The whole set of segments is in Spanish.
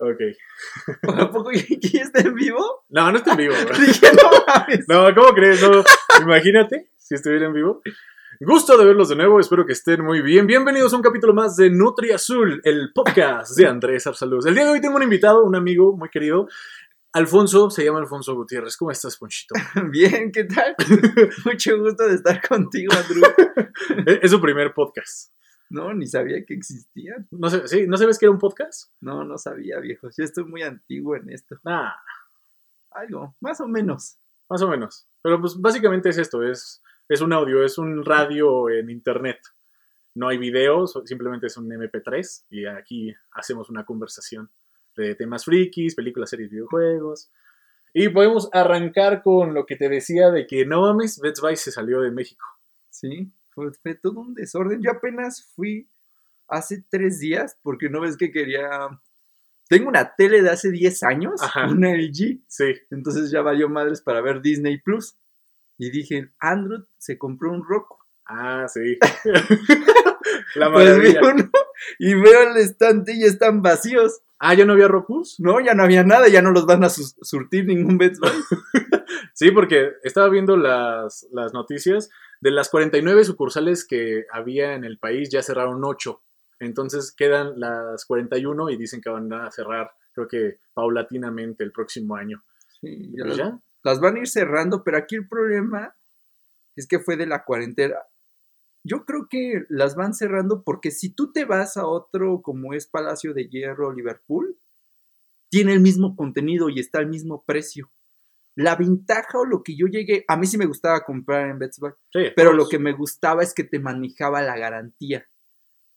Ok. ¿A poco aquí está en vivo? No, no está en vivo. Dije, no ¿cómo crees? No, imagínate si estuviera en vivo. Gusto de verlos de nuevo, espero que estén muy bien. Bienvenidos a un capítulo más de Nutri Azul, el podcast de Andrés Arsaluz. El día de hoy tengo un invitado, un amigo muy querido, Alfonso, se llama Alfonso Gutiérrez. ¿Cómo estás, Ponchito? Bien, ¿qué tal? Mucho gusto de estar contigo, Andrew. Es su primer podcast. No, ni sabía que existían. No sé, ¿sí? ¿No sabes que era un podcast? No, no sabía, viejo. Yo estoy muy antiguo en esto. Ah, Algo, más o menos. más o menos. Pero pues básicamente es esto, es, es un audio, es un radio en internet. No hay videos, simplemente es un MP3 y aquí hacemos una conversación de temas frikis, películas, series, videojuegos. Y podemos arrancar con lo que te decía de que no mames, Best Buy se salió de México. Sí, fue, fue todo un desorden. Yo apenas fui hace tres días porque no ves que quería... Tengo una tele de hace 10 años, Ajá. una LG, Sí, entonces ya valió madres para ver Disney Plus. Y dije, Andrew se compró un Roku. ah, sí. La Pues vi maravilla. uno y veo el estante y están vacíos. Ah, ¿ya no había Rokus? No, ya no había nada, ya no los van a surtir ningún Best Buy. Sí, porque estaba viendo las, las noticias. De las 49 sucursales que había en el país, ya cerraron 8. Entonces quedan las 41 y dicen que van a cerrar, creo que paulatinamente el próximo año. Sí, Y ya pues las, ya. las van a ir cerrando, pero aquí el problema es que fue de la cuarentena. Yo creo que las van cerrando porque si tú te vas a otro como es Palacio de Hierro, Liverpool, tiene el mismo contenido y está al mismo precio. La ventaja o lo que yo llegué, a mí sí me gustaba comprar en Best Buy, Sí, pero lo que me gustaba es que te manejaba la garantía.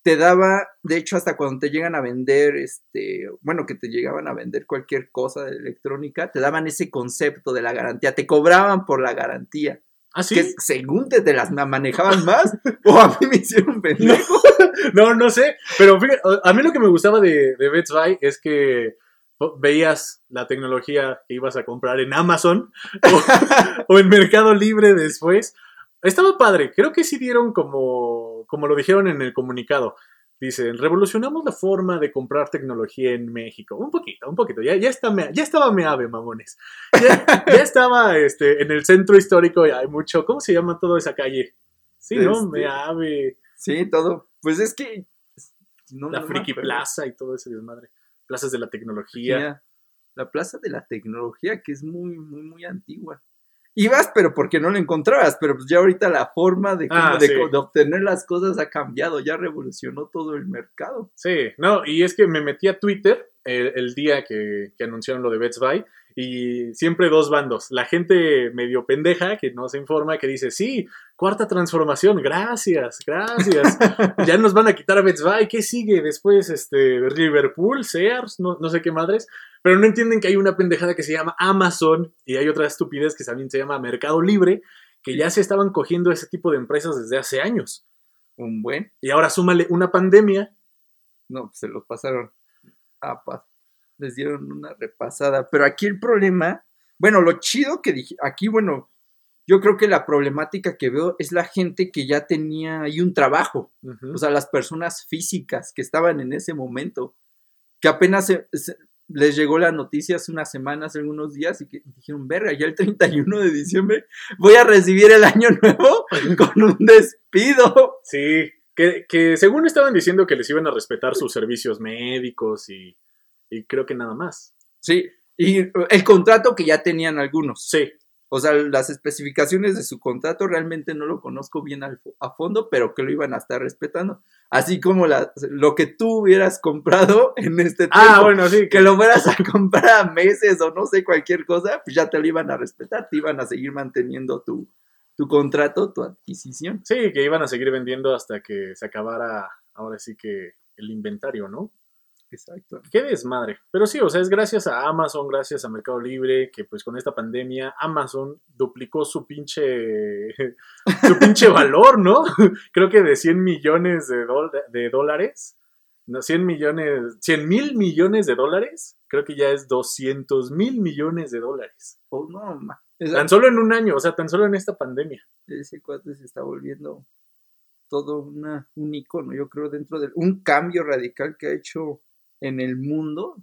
Te daba, de hecho, hasta cuando te llegan a vender, este, bueno, que te llegaban a vender cualquier cosa de electrónica, te daban ese concepto de la garantía, te cobraban por la garantía, Ah, sí. que según te, te las ma- manejaban más, o a mí me hicieron pendejo. No, no sé. Pero fíjate, a mí lo que me gustaba de, de Best Buy es que veías la tecnología que ibas a comprar en Amazon o, o en Mercado Libre después. Estaba padre. Creo que sí dieron como, como lo dijeron en el comunicado. Dicen, revolucionamos la forma de comprar tecnología en México. Un poquito, un poquito. Ya, ya, está, ya estaba Meave, mamones. Ya, ya estaba este, en el centro histórico. y Hay mucho. ¿Cómo se llama toda esa calle? Sí, ¿no? Este, Meave. Sí, todo. Pues es que. no- la no Friki. Plaza y todo ese desmadre. Plazas de la tecnología. La plaza de la tecnología, que es muy, muy, muy antigua. Ibas, pero porque no la encontrabas, pero pues ya ahorita la forma de, cómo- Ah, de, sí. de obtener las cosas ha cambiado, ya revolucionó todo el mercado. Sí, no, y es que me metí a Twitter el, el día que, que anunciaron lo de Best Buy y siempre dos bandos. La gente medio pendeja que no se informa, que dice, sí, cuarta transformación, gracias, gracias. ya nos van a quitar a Best Buy, ¿qué sigue después? Este, Liverpool, Sears, no, no sé qué madres. Pero no entienden que hay una pendejada que se llama Amazon y hay otra estupidez que también se llama Mercado Libre, que ya se estaban cogiendo ese tipo de empresas desde hace años. Un buen. Y ahora súmale una pandemia. No, pues se los pasaron a paz. Les dieron una repasada. Pero aquí el problema, bueno, lo chido que dije, aquí, bueno, yo creo que la problemática que veo es la gente que ya tenía ahí un trabajo. Ujú. O sea, las personas físicas que estaban en ese momento, que apenas se- se- les llegó la noticia hace unas semanas, algunos días, y que dijeron, verga, ya el 31 de diciembre voy a recibir el año nuevo con un despido. Sí, que, que según estaban diciendo que les iban a respetar sus servicios médicos y, y creo que nada más. Sí, y el contrato que ya tenían algunos. Sí, O sea, las especificaciones de su contrato realmente no lo conozco bien al a fondo, pero que lo iban a estar respetando. Así como la- lo que tú hubieras comprado en este tiempo. Ah, bueno, sí, que que lo fueras a comprar a meses o no sé, cualquier cosa, pues ya te lo iban a respetar, te iban a seguir manteniendo tu, tu contrato, tu adquisición. sí, que iban a seguir vendiendo hasta que se acabara, ahora sí que el inventario, ¿no? Exacto. Qué desmadre. Pero sí, o sea, es gracias a Amazon, gracias a Mercado Libre, que pues con esta pandemia Amazon duplicó su pinche, su pinche valor, ¿no? Creo que de 100 millones de, dólares, no, 100 millones, 100 mil millones de dólares, creo que ya es 200 mil millones de dólares. Oh, no, ma. Tan solo en un año, o sea, tan solo en esta pandemia. ese cuate se está volviendo todo una, un icono, yo creo, dentro de un cambio radical que ha hecho en el mundo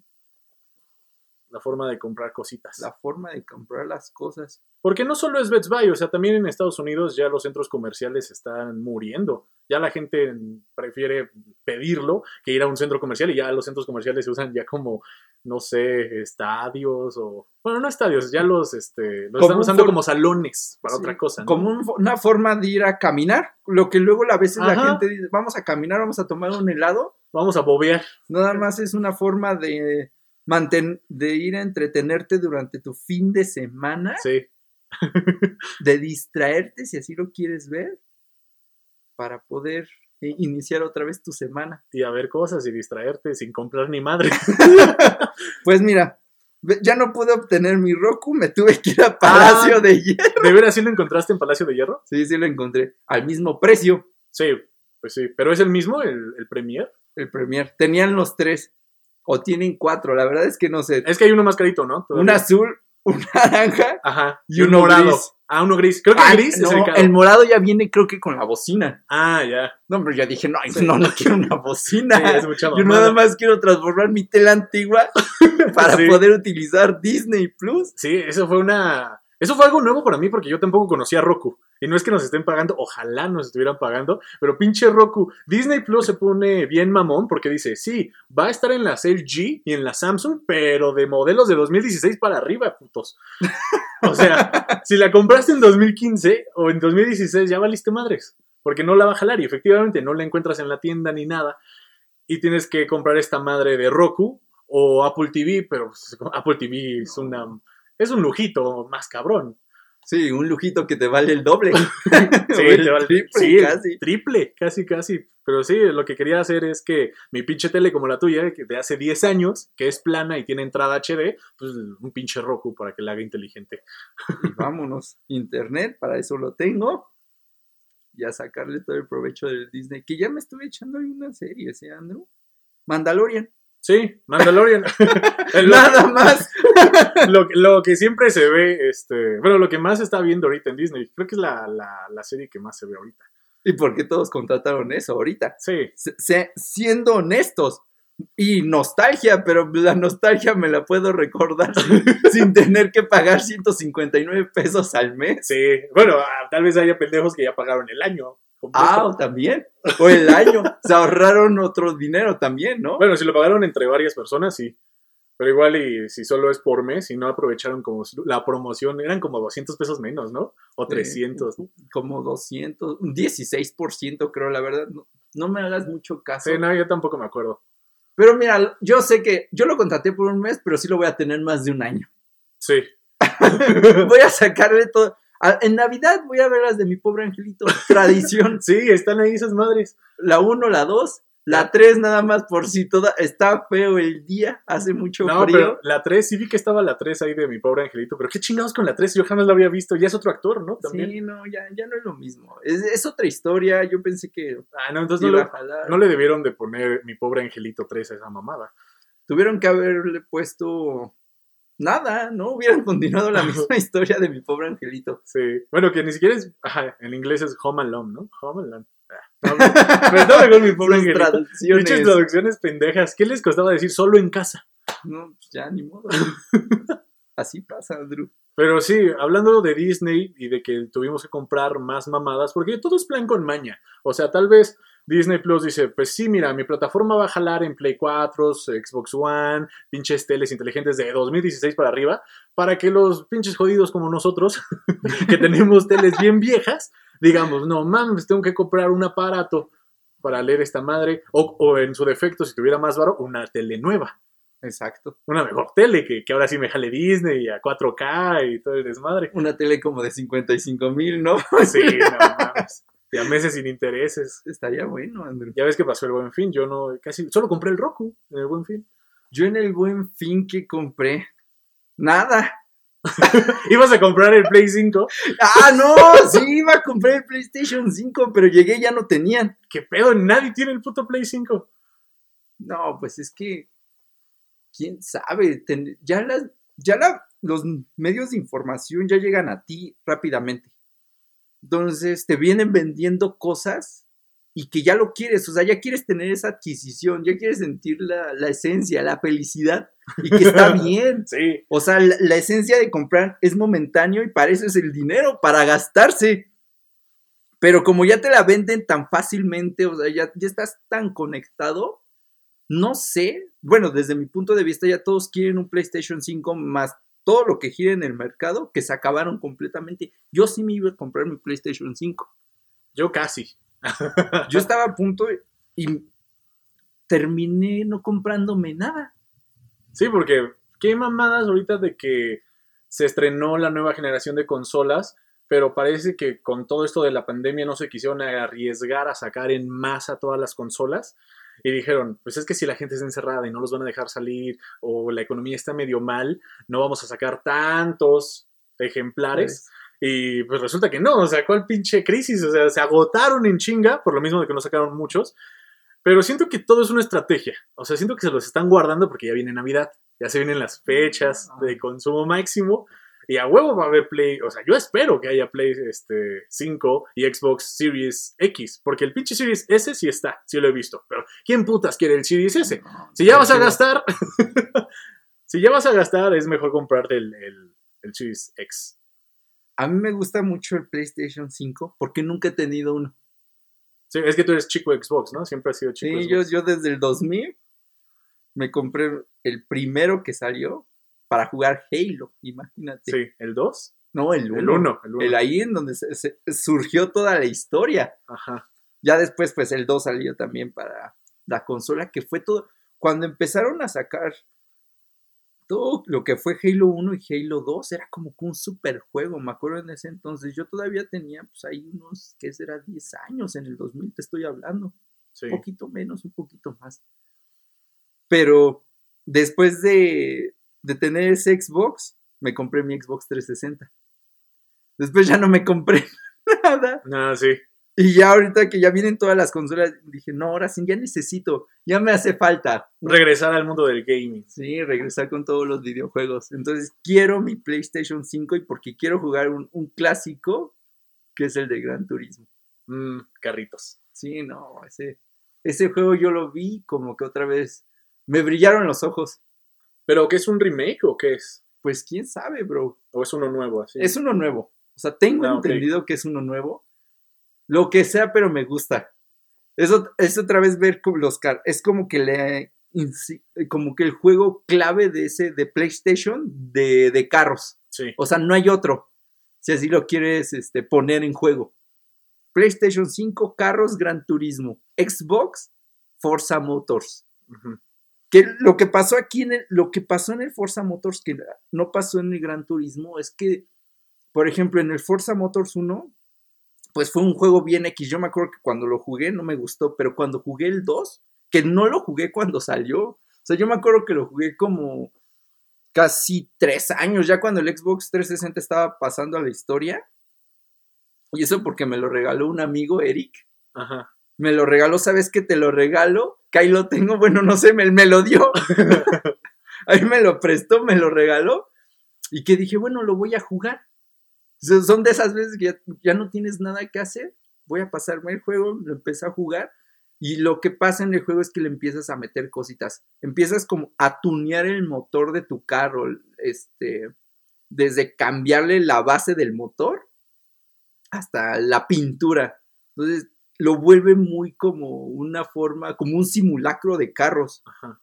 la forma de comprar cositas. La forma de comprar las cosas. Porque no solo es Best Buy, o sea, también en Estados Unidos ya los centros comerciales están muriendo. Ya la gente prefiere pedirlo que ir a un centro comercial y ya los centros comerciales se usan ya como, no sé, estadios o... Bueno, no estadios, ya los, este, los están usando como salones para Sí, otra cosa. ¿no? Como un- una forma de ir a caminar. Lo que luego a veces la gente dice, vamos a caminar, vamos a tomar un helado. Vamos a bobear. Nada más es una forma de, manten de ir a entretenerte durante tu fin de semana, Sí. de distraerte si así lo quieres ver, para poder eh, iniciar otra vez tu semana. Y a ver cosas y distraerte sin comprar ni madre. Pues mira, ya no pude obtener mi Roku, me tuve que ir a Palacio Ah. de Hierro. ¿De veras sí lo encontraste en Palacio de Hierro? Sí, sí lo encontré, al mismo precio, Sí, pues sí. ¿Pero es el mismo, el, el Premier? el Premier. Tenían los tres, o tienen cuatro, la verdad es que no sé. Es que hay uno más carito, ¿no? Un azul, un naranja Ajá. y uno gris. Ah, uno gris. Creo que Ay, el gris no, es el caro. el morado ya viene creo que con la bocina. Ah, ya. No, pero ya dije, no, Sí. no, no quiero una bocina. Sí, es mucha Yo nada más quiero transformar mi tela antigua para Sí. poder utilizar Disney Plus. Sí, eso fue una. Eso fue algo nuevo para mí porque yo tampoco conocía Roku. Y no es que nos estén pagando, ojalá nos estuvieran pagando, pero pinche Roku. Disney Plus se pone bien mamón porque dice, sí, va a estar en las LG y en la Samsung, pero de modelos de 2016 para arriba, putos. O sea, si la compraste en 2015 o en 2016, ya valiste madres. Porque no la va a jalar y efectivamente no la encuentras en la tienda ni nada. Y tienes que comprar esta madre de Roku o Apple TV, pero pues, Apple TV es una es un lujito más cabrón. Sí, un lujito que te vale el doble. Sí, el te vale- triple sí, casi. triple, casi, casi. Pero sí, lo que quería hacer es que mi pinche tele como la tuya, que de hace 10 años, que es plana y tiene entrada HD, pues un pinche Roku para que la haga inteligente. Y vámonos. Internet, para eso lo tengo. Y a sacarle todo el provecho del Disney. Que ya me estuve echando una serie, ¿sí, Andrew? Mandalorian. Sí, Mandalorian. lo, Nada más. lo, lo que siempre se ve, este, bueno, lo que más se está viendo ahorita en Disney, creo que es la, la, la serie que más se ve ahorita. ¿Y por qué todos contrataron eso ahorita? Sí, Se- se- siendo honestos. Y nostalgia, pero la nostalgia me la puedo recordar sin, sin tener que pagar 159 pesos al mes. sí. Bueno, ah, tal vez haya pendejos que ya pagaron el año. Completo. Ah, también. O el año. Se ahorraron otro dinero también, ¿no? Bueno, si lo pagaron entre varias personas, sí. Pero igual y si solo es por mes y no aprovecharon como la promoción, eran como 200 pesos menos, ¿no? O 300. Como 200, un 16% creo, la verdad. No, no me hagas mucho caso. Sí, no, yo tampoco me acuerdo. Pero mira, yo sé que yo lo contraté por un mes, pero sí lo voy a tener más de un año. Sí. Voy a sacarle todo. A- En Navidad voy a ver las de mi pobre angelito. Tradición. Sí, están ahí esas madres. La 1, la 2, la 3 nada más por si toda está feo el día, hace mucho No, frío. pero la 3, sí vi que estaba la 3 ahí de mi pobre angelito, pero qué chingados con la 3, yo jamás la había visto, ya es otro actor, ¿no? También. Sí, no, ya, ya no es lo mismo. Es, es otra historia. Yo pensé que Ah, no, entonces no le, a jalar. no le debieron de poner mi pobre angelito 3 a esa mamada. Tuvieron que haberle puesto nada, ¿no? Hubieran continuado la misma historia de mi pobre angelito. Sí. Bueno, que ni siquiera es, ajá, en inglés es Home Alone, ¿no? Home Alone. Ah, no, pero estaba con mi pobre angelito. traducciones. Pinches traducciones pendejas. ¿Qué les costaba decir solo en casa? No, pues ya ni modo. Así pasa, Andrew. Pero sí, hablando de Disney y de que tuvimos que comprar más mamadas, porque todo es plan con maña. O sea, tal vez Disney Plus dice, pues sí, mira, mi plataforma va a jalar en Play 4, Xbox One, pinches teles inteligentes de 2016 para arriba, para que los pinches jodidos como nosotros, que tenemos teles bien viejas, digamos, no mames, tengo que comprar un aparato para leer esta madre, o, o en su defecto, si tuviera más varo, una tele nueva. Exacto. Una mejor tele, que, que ahora sí me jale Disney y a 4K y todo el desmadre. Una tele como de 55 mil, ¿no? Sí, no mames. Y a meses sin intereses. Estaría bueno, Andrew. Ya ves que pasó el buen fin. Yo no, casi, solo compré el Roku en el buen fin. Yo en el buen fin que compré, nada. Ibas a comprar el Play 5. Ah, no, sí, iba a comprar el PlayStation 5, pero llegué y ya no tenían. ¿Qué pedo? Nadie tiene el puto Play 5. No, pues es que, quién sabe, Ten- ya, las, ya la- los medios de información ya llegan a ti rápidamente. Entonces te vienen vendiendo cosas y que ya lo quieres, o sea, ya quieres tener esa adquisición, ya quieres sentir la, la esencia, la felicidad y que está bien. Sí. O sea, la, la esencia de comprar es momentáneo y para eso es el dinero, para gastarse. Pero como ya te la venden tan fácilmente, o sea, ya, ya estás tan conectado, no sé. Bueno, desde mi punto de vista, ya todos quieren un PlayStation 5 más todo lo que gira en el mercado, que se acabaron completamente. Yo sí me iba a comprar mi PlayStation 5. Yo casi. Yo estaba a punto y terminé no comprándome nada. Sí, porque qué mamadas ahorita de que se estrenó la nueva generación de consolas, pero parece que con todo esto de la pandemia no se quisieron arriesgar a sacar en masa todas las consolas. Y dijeron, pues es que si la gente está encerrada y no los van a dejar salir o la economía está medio mal, no vamos a sacar tantos ejemplares. Y pues resulta que no, o sea, ¿cuál pinche crisis? O sea, se agotaron en chinga, por lo mismo de que no sacaron muchos. Pero siento que todo es una estrategia. O sea, siento que se los están guardando porque ya viene Navidad, ya se vienen las fechas de consumo máximo. Y a huevo va a haber Play, o sea, yo espero que haya Play este, 5 y Xbox Series X, porque el pinche Series S sí está, sí lo he visto, pero ¿quién putas quiere el Series S? Si ya vas a gastar, si ya vas a gastar, es mejor comprarte el, el, el Series X. A mí me gusta mucho el PlayStation 5 porque nunca he tenido uno. Sí, es que tú eres chico Xbox, ¿no? Siempre has sido chico Sí, yo, Xbox. yo desde el 2000 me compré el primero que salió para jugar Halo, imagínate. Sí, ¿el 2? No, el 1. El 1, el 1. El ahí en donde se- se- surgió toda la historia. Ajá. Ya después, pues el 2 salió también para la consola, que fue todo. Cuando empezaron a sacar todo lo que fue Halo 1 y Halo 2, era como que un super juego. Me acuerdo en ese entonces, yo todavía tenía, pues ahí unos, ¿qué será? 10 años en el 2000, te estoy hablando. Sí. Un poquito menos, un poquito más. Pero después de, de tener ese Xbox, me compré mi Xbox 360. Después ya no me compré nada. Nada, sí. Y ya ahorita que ya vienen todas las consolas, dije, no, ahora sí, ya necesito, ya me hace falta. Regresar al mundo del gaming. Sí, regresar con todos los videojuegos. Entonces quiero mi PlayStation 5 y porque quiero jugar un, un clásico que es el de Gran Turismo. Mm, carritos. Sí, no, ese, ese juego yo lo vi como que otra vez me brillaron los ojos. ¿Pero qué es un remake o qué es? Pues quién sabe, bro. ¿O es uno nuevo así? Es uno nuevo. O sea, tengo Ah, entendido que es uno nuevo. Lo que sea, pero me gusta. Eso es otra vez ver como los car es como que le como que el juego clave de ese de PlayStation de, de carros. Sí. O sea, no hay otro. Si así lo quieres este, poner en juego. PlayStation 5, carros, Gran Turismo. Xbox, Forza Motors. Que lo que pasó aquí en el, lo que pasó en el Forza Motors que no pasó en el Gran Turismo es que, por ejemplo, en el Forza Motors 1, pues fue un juego bien X. Yo me acuerdo que cuando lo jugué no me gustó, pero cuando jugué el 2, que no lo jugué cuando salió, o sea, yo me acuerdo que lo jugué como casi tres años, ya cuando el Xbox 360 estaba pasando a la historia. Y eso porque me lo regaló un amigo, Eric Ajá. Me lo regaló, ¿sabes qué? Te lo regalo, que ahí lo tengo, bueno, no sé, me, me lo dio. ahí me lo prestó, me lo regaló. Y que dije, bueno, lo voy a jugar. Son de esas veces que ya, ya no tienes nada que hacer. Voy a pasarme el juego, lo empecé a jugar. Y lo que pasa en el juego es que le empiezas a meter cositas. Empiezas como a tunear el motor de tu carro. Este, desde cambiarle la base del motor hasta la pintura. Entonces, lo vuelve muy como una forma, como un simulacro de carros. Ajá.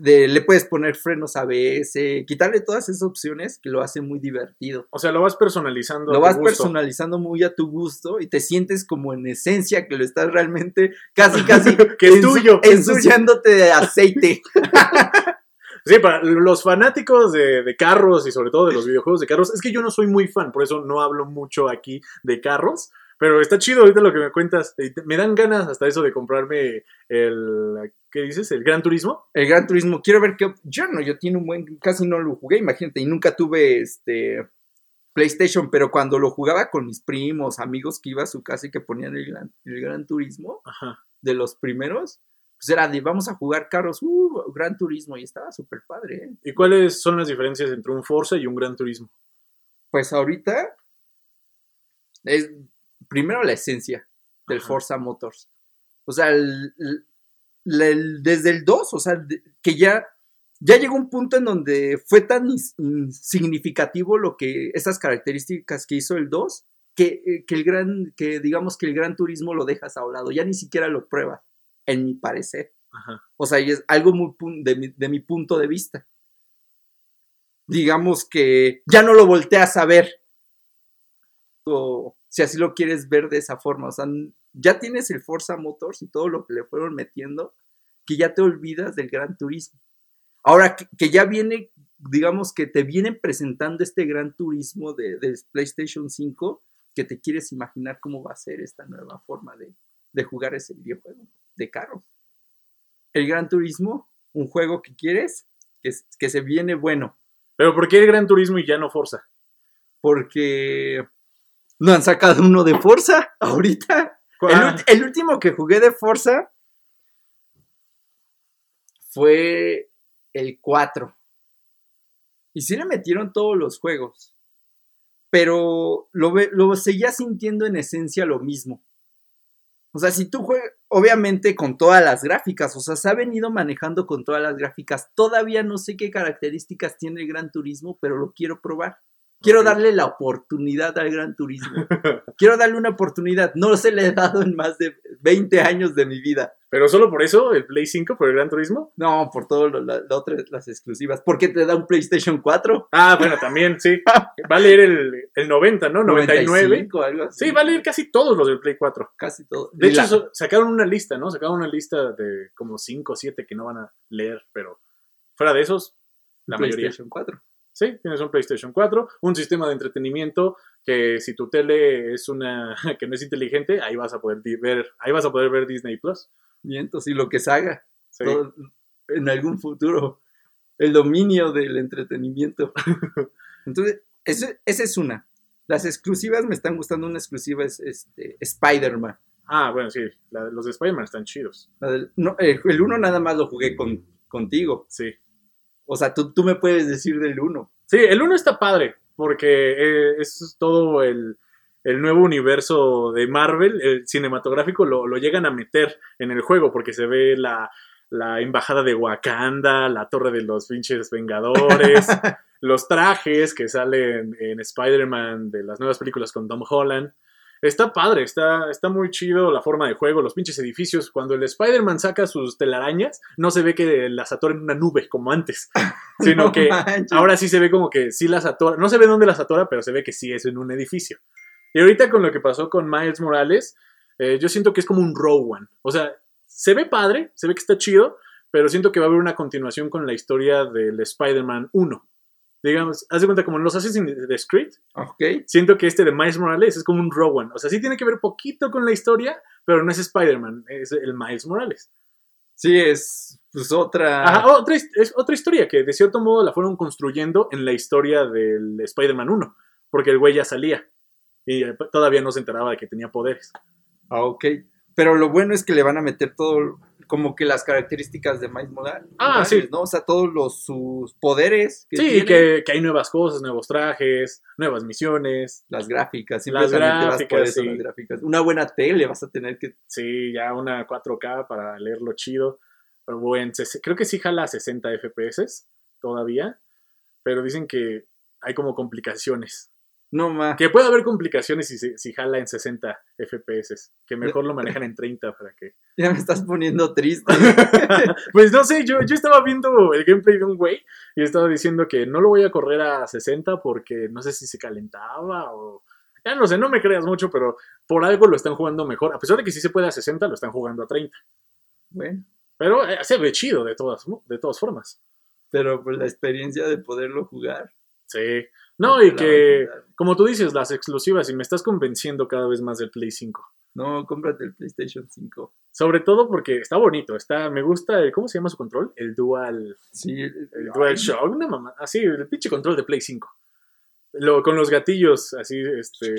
De, le puedes poner frenos ABS, quitarle todas esas opciones que lo hace muy divertido. O sea, lo vas personalizando. a Lo tu vas gusto. personalizando muy a tu gusto y te sientes como en esencia que lo estás realmente casi, casi que es tuyo. ensuciándote de aceite. Sí, para los fanáticos de, de carros y sobre todo de los videojuegos de carros, es que yo no soy muy fan, por eso no hablo mucho aquí de carros, pero está chido ahorita lo que me cuentas. te- Me dan ganas hasta eso de comprarme el, ¿qué dices? El Gran Turismo. El Gran Turismo, quiero ver qué. Yo no, yo tiene un buen. Casi no lo jugué, imagínate, y nunca tuve este. PlayStation, pero cuando lo jugaba con mis primos, amigos que iba a su casa y que ponían el Gran, el gran Turismo, Ajá. de los primeros, pues era de vamos a jugar carros, uh, Gran Turismo, y estaba súper padre, ¿eh? ¿Y cuáles son las diferencias entre un Forza y un Gran Turismo? Pues ahorita es primero la esencia del Ajá. Forza Motors. O sea, el- el- el- desde el 2, o sea, de- que ya ya llegó un punto en donde fue tan ins- in- significativo lo que esas características que hizo el 2 que, eh, que el gran que digamos que el gran turismo lo dejas a un lado, ya ni siquiera lo pruebas, en mi parecer. Ajá. O sea, y es algo muy de mi, de mi punto de vista. Digamos que ya no lo volteas a ver. O si así lo quieres ver de esa forma. O sea, ya tienes el Forza Motors y todo lo que le fueron metiendo, que ya te olvidas del Gran Turismo. Ahora que, que ya viene, digamos que te vienen presentando este Gran Turismo de, del PlayStation 5, que te quieres imaginar cómo va a ser esta nueva forma de, de jugar ese videojuego de carros. El Gran Turismo, un juego que quieres, que, que se viene bueno, Pero ¿por qué el Gran Turismo y ya no Forza? porque no han sacado uno de Forza ahorita. El, último que jugué de Forza fue el 4. Y sí le metieron todos los juegos. Pero lo, lo seguía sintiendo en esencia lo mismo. O sea, si tú juegas, obviamente con todas las gráficas, o sea, se ha venido manejando con todas las gráficas. Todavía no sé qué características tiene el Gran Turismo, pero lo quiero probar. Quiero darle la oportunidad al Gran Turismo. Quiero darle una oportunidad. No se le he dado en más de 20 años de mi vida. Pero solo por eso, el Play 5, por el Gran Turismo. No, por todo lo, la, la las exclusivas. Porque te da un PlayStation 4. Ah, bueno, también, sí. Va a leer el, el 90, ¿no? 99. 95, algo así. Sí, va a leer casi todos los del Play 4. Casi todo. De hecho, la- sacaron una lista, ¿no? Sacaron una lista de como 5 o 7 que no van a leer, pero fuera de esos, la mayoría. PlayStation 4. Sí, tienes un PlayStation 4, un sistema de entretenimiento que si tu tele es una que no es inteligente, ahí vas a poder ver, ahí vas a poder ver Disney Plus. Mientos y lo que se haga. Sí. todo- en algún futuro. El dominio del entretenimiento. Entonces, esa es una. Las exclusivas me están gustando. Una exclusiva es este, Spider-Man. Ah, bueno, sí, la- los de Spider-Man están chidos. La del- no, el, el uno nada más lo jugué con, contigo. Sí. O sea, tú, tú me puedes decir del uno. Sí, el 1 está padre, porque eh, es todo el, el nuevo universo de Marvel, el cinematográfico, lo, lo llegan a meter en el juego, porque se ve la, la embajada de Wakanda, la torre de los pinches Vengadores, los trajes que salen en Spider-Man de las nuevas películas con Tom Holland. Está padre, está, está muy chido la forma de juego, los pinches edificios. Cuando el Spider-Man saca sus telarañas, no se ve que las atora en una nube como antes, sino No que manches. ahora sí se ve como que sí las atora. No se ve dónde las atora, pero se ve que sí es en un edificio. Y ahorita con lo que pasó con Miles Morales, eh, yo siento que es como un Row One. O sea, se ve padre, se ve que está chido, pero siento que va a haber una continuación con la historia del Spider-Man 1. Digamos, haz de cuenta como en los Assassin's Creed, Ok. siento que este de Miles Morales es como un Rowan. O sea, sí tiene que ver poquito con la historia, pero no es Spider-Man, es el Miles Morales. Sí, es pues otra. Ajá, otra, es otra historia que de cierto modo la fueron construyendo en la historia del Spider-Man 1, porque el güey ya salía y eh, todavía no se enteraba de que tenía poderes. Ah, ok. Pero lo bueno es que le van a meter todo, como que las características de Miles Morales. Ah, sí. ¿no? O sea, todos los, sus poderes. Que sí, tiene, que, que hay nuevas cosas, nuevos trajes, nuevas misiones. Las gráficas. Las simplemente vas por gráficas, eso, sí. las gráficas. Una buena tele vas a tener que. Sí, ya una 4K para leerlo chido. Pero bueno, creo que sí jala a 60 FPS todavía, pero dicen que hay como complicaciones. No más. Que puede haber complicaciones si, si jala en 60 FPS, que mejor lo manejan en 30 para que... Ya me estás poniendo triste. pues no sé, yo, yo estaba viendo el gameplay de un güey y estaba diciendo que no lo voy a correr a 60 porque no sé si se calentaba o... Ya no sé, no me creas mucho, pero por algo lo están jugando mejor. A pesar de que sí se puede a 60, lo están jugando a 30. bueno, Pero eh, se ve chido de todas, de todas formas. pero pues la experiencia de poderlo jugar. Sí. No, y que, como tú dices, las exclusivas, y me estás convenciendo cada vez más del Play 5. No, cómprate el PlayStation 5. Sobre todo porque está bonito, está, me gusta el, ¿cómo se llama su control? El Dual, Sí, el Dual Shock, una mamá, así, el pinche control de Play 5. Lo, con los gatillos, así, este,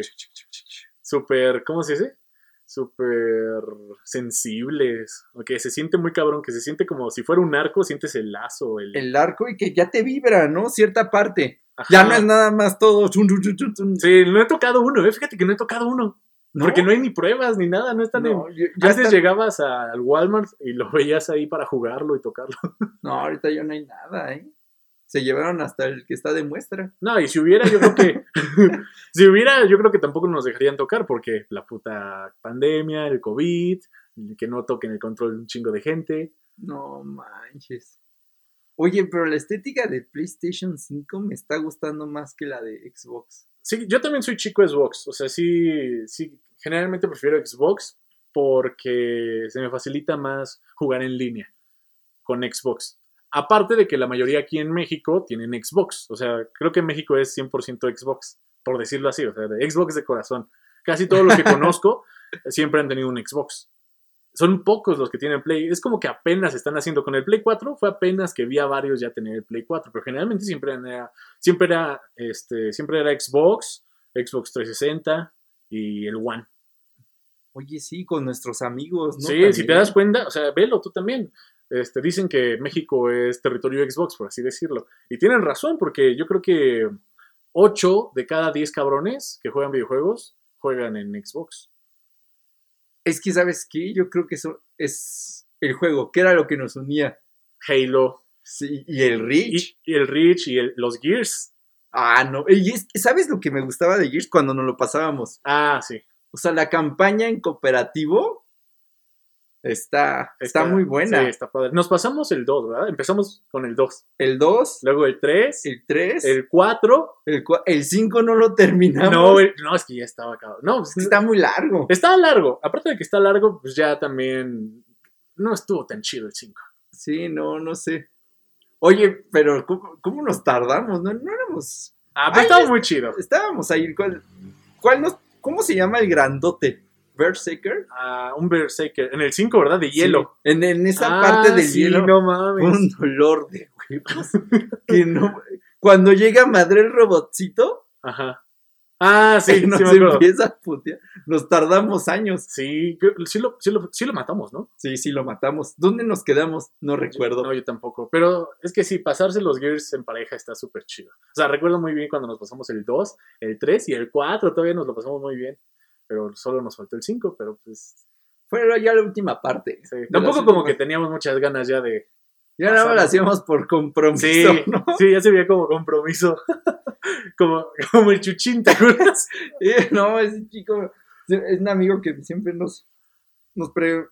súper, ¿cómo se dice? Súper sensibles, o que se siente muy cabrón, que se siente como si fuera un arco, sientes el lazo, el... el arco y que ya te vibra, ¿no? Cierta parte. Ajá. Ya no es nada más todo. Sí, no he tocado uno, eh, fíjate que no he tocado uno. ¿No? Porque no hay ni pruebas ni nada, no están en... No, yo- ya Antes llegabas al Walmart y lo veías ahí para jugarlo y tocarlo. No, ahorita ya no hay nada, ¿eh? Se llevaron hasta el que está de muestra. No, y si hubiera, yo creo que. si hubiera, yo creo que tampoco nos dejarían tocar porque la puta pandemia, el COVID, que no toquen el control un chingo de gente. No manches. Oye, pero la estética de PlayStation 5 me está gustando más que la de Xbox. Sí, yo también soy chico Xbox. O sea, sí, sí, generalmente prefiero Xbox porque se me facilita más jugar en línea con Xbox. Aparte de que la mayoría aquí en México tienen Xbox. O sea, creo que en México es 100% Xbox, por decirlo así. O sea, de Xbox de corazón. Casi todos los que conozco siempre han tenido un Xbox. Son pocos los que tienen Play. Es como que apenas están haciendo con el Play 4. Fue apenas que vi a varios ya tener el Play 4. Pero generalmente siempre era, siempre era, este, siempre era Xbox, Xbox 360 y el One. Oye, sí, con nuestros amigos, ¿no? sí, si te das cuenta, o sea, velo tú también. Este, dicen que México es territorio Xbox, por así decirlo. Y tienen razón, porque yo creo que 8 de cada 10 cabrones que juegan videojuegos juegan en Xbox. Es que, ¿sabes qué? Yo creo que eso es el juego, que era lo que nos unía. Halo Sí, y el Reach. y, y el Reach y el- los Gears. Ah, no. Y es- ¿Sabes lo que me gustaba de Gears cuando nos lo pasábamos? Ah, sí. O sea, la campaña en cooperativo está, está, muy buena. Sí, está padre. Nos pasamos el 2, ¿verdad? Empezamos con el 2. El 2, Luego el 3, el 3, el 4. el, cua- el 5 no lo terminamos. No, el- no, es que ya estaba acabado. No, pues, Es que está muy largo. Está largo. Aparte de que está largo, pues ya también no estuvo tan chido el 5. Sí, no, no sé. Oye, pero ¿cómo, cómo nos tardamos? No, no éramos. Ah, pero Ay, estaba es- muy chido. Estábamos ahí. ¿Cuál, cuál nos, ¿Cómo se llama el grandote? ¿Berserker? Ah, un Berserker. En el 5, ¿verdad? De hielo. Sí, En, en esa Ah, parte del sí, hielo. no mames. un dolor de huevos. que no. Cuando llega madre el robotcito, Ajá. Ah, sí, nos me empieza a putear. Nos tardamos años. Sí, sí lo, sí, lo, sí lo matamos, ¿no? Sí, sí, lo matamos. ¿Dónde nos quedamos? No recuerdo. No, yo tampoco. Pero es que sí, pasarse los Gears en pareja está súper chido. O sea, recuerdo muy bien cuando nos pasamos el 2, el 3 y el 4. Todavía nos lo pasamos muy bien. Pero solo nos faltó el 5, pero pues. Fue ya la última parte. sí. Tampoco como que teníamos muchas ganas ya de. Ya nada más lo hacíamos por compromiso, Sí, ¿no? sí, ya se veía como compromiso. como, como el chuchín, ¿te acuerdas? No, ese chico es un amigo que siempre nos, nos, pre-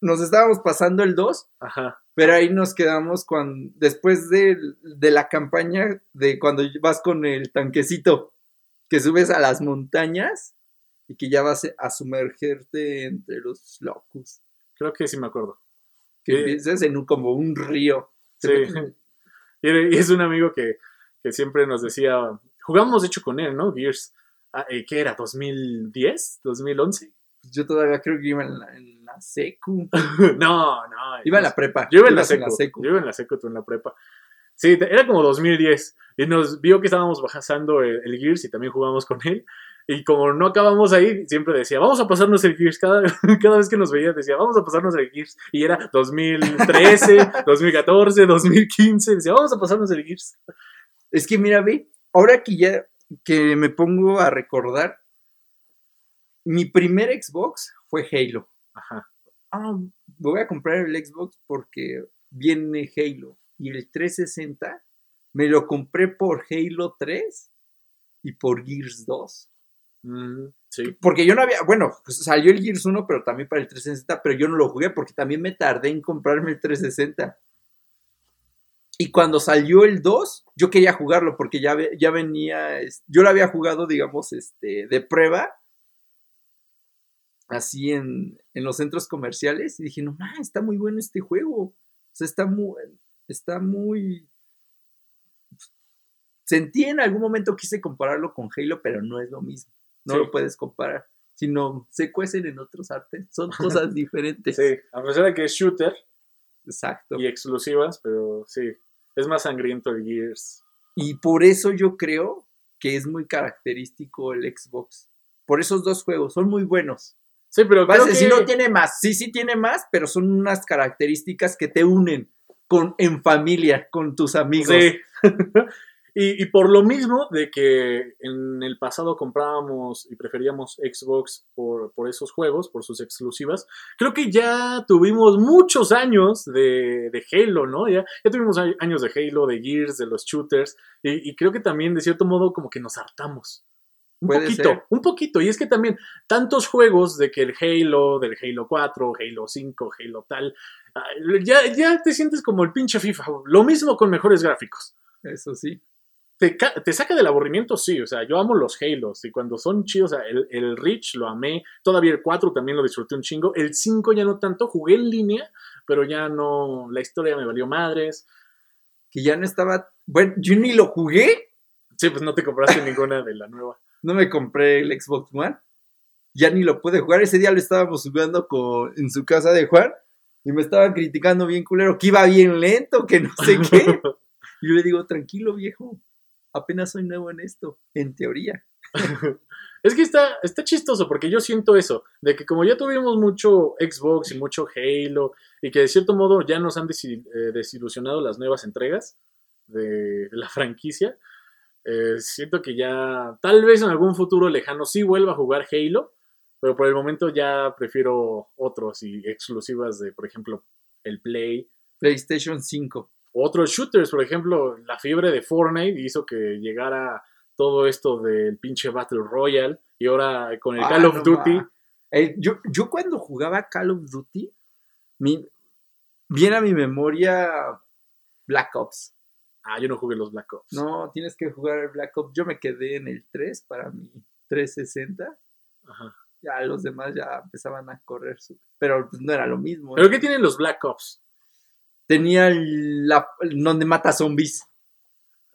nos estábamos pasando el 2, Ajá. pero ahí nos quedamos cuando, después de, de la campaña de cuando vas con el tanquecito, que subes a las montañas y que ya vas a sumergerte entre los locus, Creo que sí me acuerdo. que Sí. empiezas en un, como un río. Sí. Y es un amigo que, que siempre nos decía. Jugamos de hecho con él, ¿no? Gears. Ah, eh, ¿Qué era? ¿2010? ¿2011? Yo todavía creo que iba en la, en la secu. no, no. Iba en la prepa. Yo iba en la, seco, Yo iba en la seco, tú en la prepa. Sí, era como 2010. Y nos vio que estábamos bajando el, el Gears y también jugamos con él. Y como no acabamos ahí, siempre decía, vamos a pasarnos el Gears. Cada, cada vez que nos veía decía, vamos a pasarnos el Gears. Y era 2013, 2014, 2015. Decía, vamos a pasarnos el Gears. Es que mira, ve, ahora que ya que me pongo a recordar, mi primer Xbox fue Halo. Ajá. Ah, voy a comprar el Xbox porque viene Halo. Y el 360 me lo compré por Halo 3 y por Gears 2. Sí. Porque yo no había, bueno, pues salió el Gears 1, pero también para el 360, pero yo no lo jugué porque también me tardé en comprarme el 360. Y cuando salió el 2, yo quería jugarlo porque ya, ya venía, yo lo había jugado, digamos, este, de prueba, así en, en los centros comerciales, y dije, no, ma, está muy bueno este juego. O sea, está muy, está muy... Sentí en algún momento quise compararlo con Halo, pero no es lo mismo. No Sí. lo puedes comparar. Sino se cuecen en otros artes. Son cosas diferentes. Sí, a pesar de que es shooter Exacto. y exclusivas, pero sí, es más sangriento el Gears. Y por eso yo creo que es muy característico el Xbox. Por esos dos juegos, son muy buenos. Sí, pero Vas a creo decir, que- no tiene más. Sí, sí tiene más, pero son unas características que te unen con, en familia, con tus amigos. Sí. Y, y por lo mismo de que en el pasado comprábamos y preferíamos Xbox por, por esos juegos, por sus exclusivas, creo que ya tuvimos muchos años de, de Halo, ¿no? Ya, ya tuvimos años de Halo, de Gears, de los shooters, y, y creo que también de cierto modo como que nos hartamos. Un poquito, ser. un poquito. Y es que también tantos juegos de que el Halo, del Halo 4, Halo 5, Halo tal, ah, ya, ya te sientes como el pinche FIFA. Lo mismo con mejores gráficos. Eso sí. Te, ca- te saca del aburrimiento, sí. O sea, yo amo los Halos y cuando son chidos, o sea, el, el Reach lo amé. Todavía el 4 también lo disfruté un chingo. El 5 ya no tanto. Jugué en línea, pero ya no. La historia me valió madres. Que ya no estaba. Bueno, yo ni lo jugué. Sí, pues no te compraste ninguna de la nueva. No me compré el Xbox One. Ya ni lo pude jugar. Ese día lo estábamos jugando con, en su casa de Juan. Y me estaban criticando bien culero que iba bien lento, que no sé qué. Y yo le digo, tranquilo, viejo. Apenas soy nuevo en esto, en teoría. Es que está, está chistoso porque yo siento eso, de que como ya tuvimos mucho Xbox y mucho Halo, y que de cierto modo ya nos han eh, desilusionado las nuevas entregas de la franquicia, eh, siento que ya tal vez en algún futuro lejano sí vuelva a jugar Halo, pero por el momento ya prefiero otros y exclusivas de, por ejemplo, el Play. PlayStation 5. Otros shooters, por ejemplo, la fiebre de Fortnite hizo que llegara todo esto del pinche Battle Royale y ahora con el Ah, Call of no Duty. Eh, yo, yo cuando jugaba Call of Duty, mi, viene a mi memoria Black Ops. Ah, yo no jugué los Black Ops. No, tienes que jugar el Black Ops. Yo me quedé en el 3 para mi 360. Ajá. Ya los demás ya empezaban a correr. su- Pero pues, no era lo mismo. ¿Pero qué tienen los Black Ops? Tenía el- la, donde mata zombies.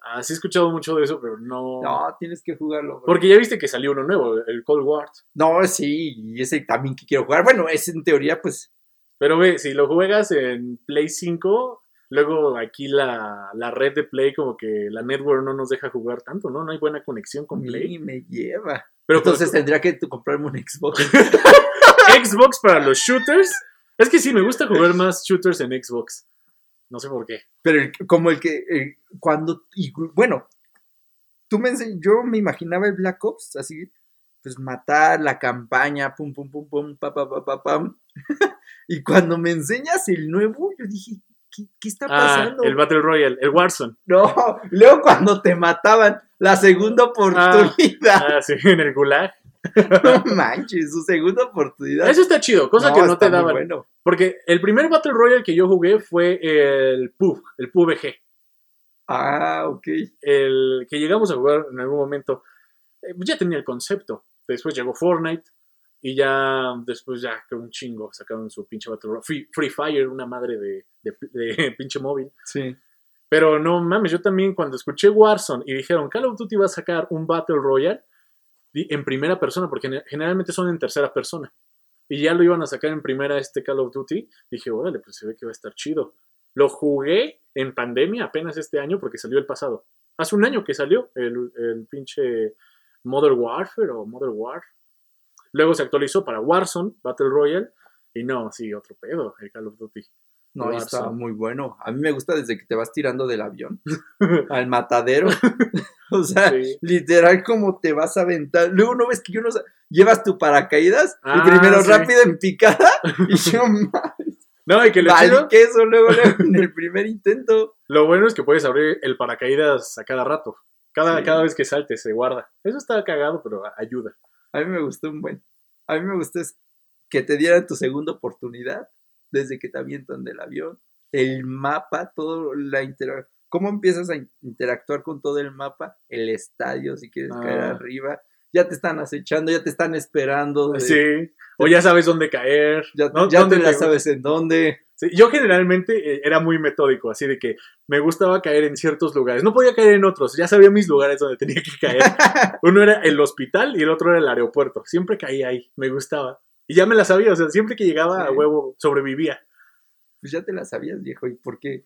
Ah, sí he escuchado mucho de eso, pero no... No, tienes que jugarlo. bro. Porque ya viste que salió uno nuevo, el Cold War. No, sí, y ese también que quiero jugar. Bueno, es en teoría, pues. Pero ve, si lo juegas en Play 5, luego aquí la, la red de Play como que la network no nos deja jugar tanto, ¿no? No hay buena conexión con Play. Ni me lleva. Pero pues, Entonces tendría que comprarme un Xbox. Xbox para los shooters. Es que sí, me gusta jugar más shooters en Xbox. No sé por qué. Pero el- como el que cuando y, bueno, tú me yo me imaginaba el Black Ops así, pues matar la campaña, pum pum pum pum, pa pa pa pa pam. y cuando me enseñas el nuevo, yo dije, ¿qué, qué está Ah, pasando? el Battle Royale, el Warzone. No, luego cuando te mataban la segunda oportunidad, Ah, sí, en el Gulag. no manches, su segunda oportunidad. Eso está chido, cosa que no te daban. bueno. Porque el primer Battle Royale que yo jugué fue el PUBG, el PUBG. Ah, ok. El que llegamos a jugar en algún momento. eh, pues ya tenía el concepto. Después llegó Fortnite. Y ya después ya que un chingo sacaron su pinche Battle Royale. Free, Free Fire, una madre de, de- de pinche móvil. Sí. Pero no mames, yo también cuando escuché Warzone y dijeron Call of Duty va a sacar un Battle Royale en primera persona, porque gene- generalmente son en tercera persona. Y ya lo iban a sacar en primera este Call of Duty. Dije, órale, pues se ve que va a estar chido. Lo jugué en pandemia apenas este año porque salió el pasado. Hace un año que salió el, el pinche Modern Warfare o Modern War. Luego se actualizó para Warzone, Battle Royale. Y no, sí, otro pedo, el Call of Duty. No, está muy bueno. A mí me gusta desde que te vas tirando del avión al matadero. o sea, Sí. literal como te vas a aventar. Luego no ves que yo no llevas tu paracaídas Ah, y primero sí. rápido en picada y yo No, y que lo vale queso luego, luego en el primer intento. Lo bueno es que puedes abrir el paracaídas a cada rato. Cada, Sí. cada vez que saltes se guarda. Eso está cagado, pero ayuda. A mí me gustó un buen. A mí me gustó es que te dieran tu segunda oportunidad desde que te avientan del avión. El mapa, todo la intera ¿Cómo empiezas a in- interactuar con todo el mapa? El estadio, si quieres caer Ah. arriba. Ya te están acechando, ya te están esperando. de- Sí. O ya sabes dónde caer. Ya, ¿no? ya ¿Dónde te la te- sabes en dónde. Sí, Yo generalmente eh, era muy metódico, así de que me gustaba caer en ciertos lugares. No podía caer en otros, ya sabía mis lugares donde tenía que caer. Uno era el hospital y el otro era el aeropuerto. Siempre caía ahí, me gustaba. Y ya me la sabía, o sea, siempre que llegaba a huevo sobrevivía. Pues ya te la sabías, viejo. ¿Y por qué?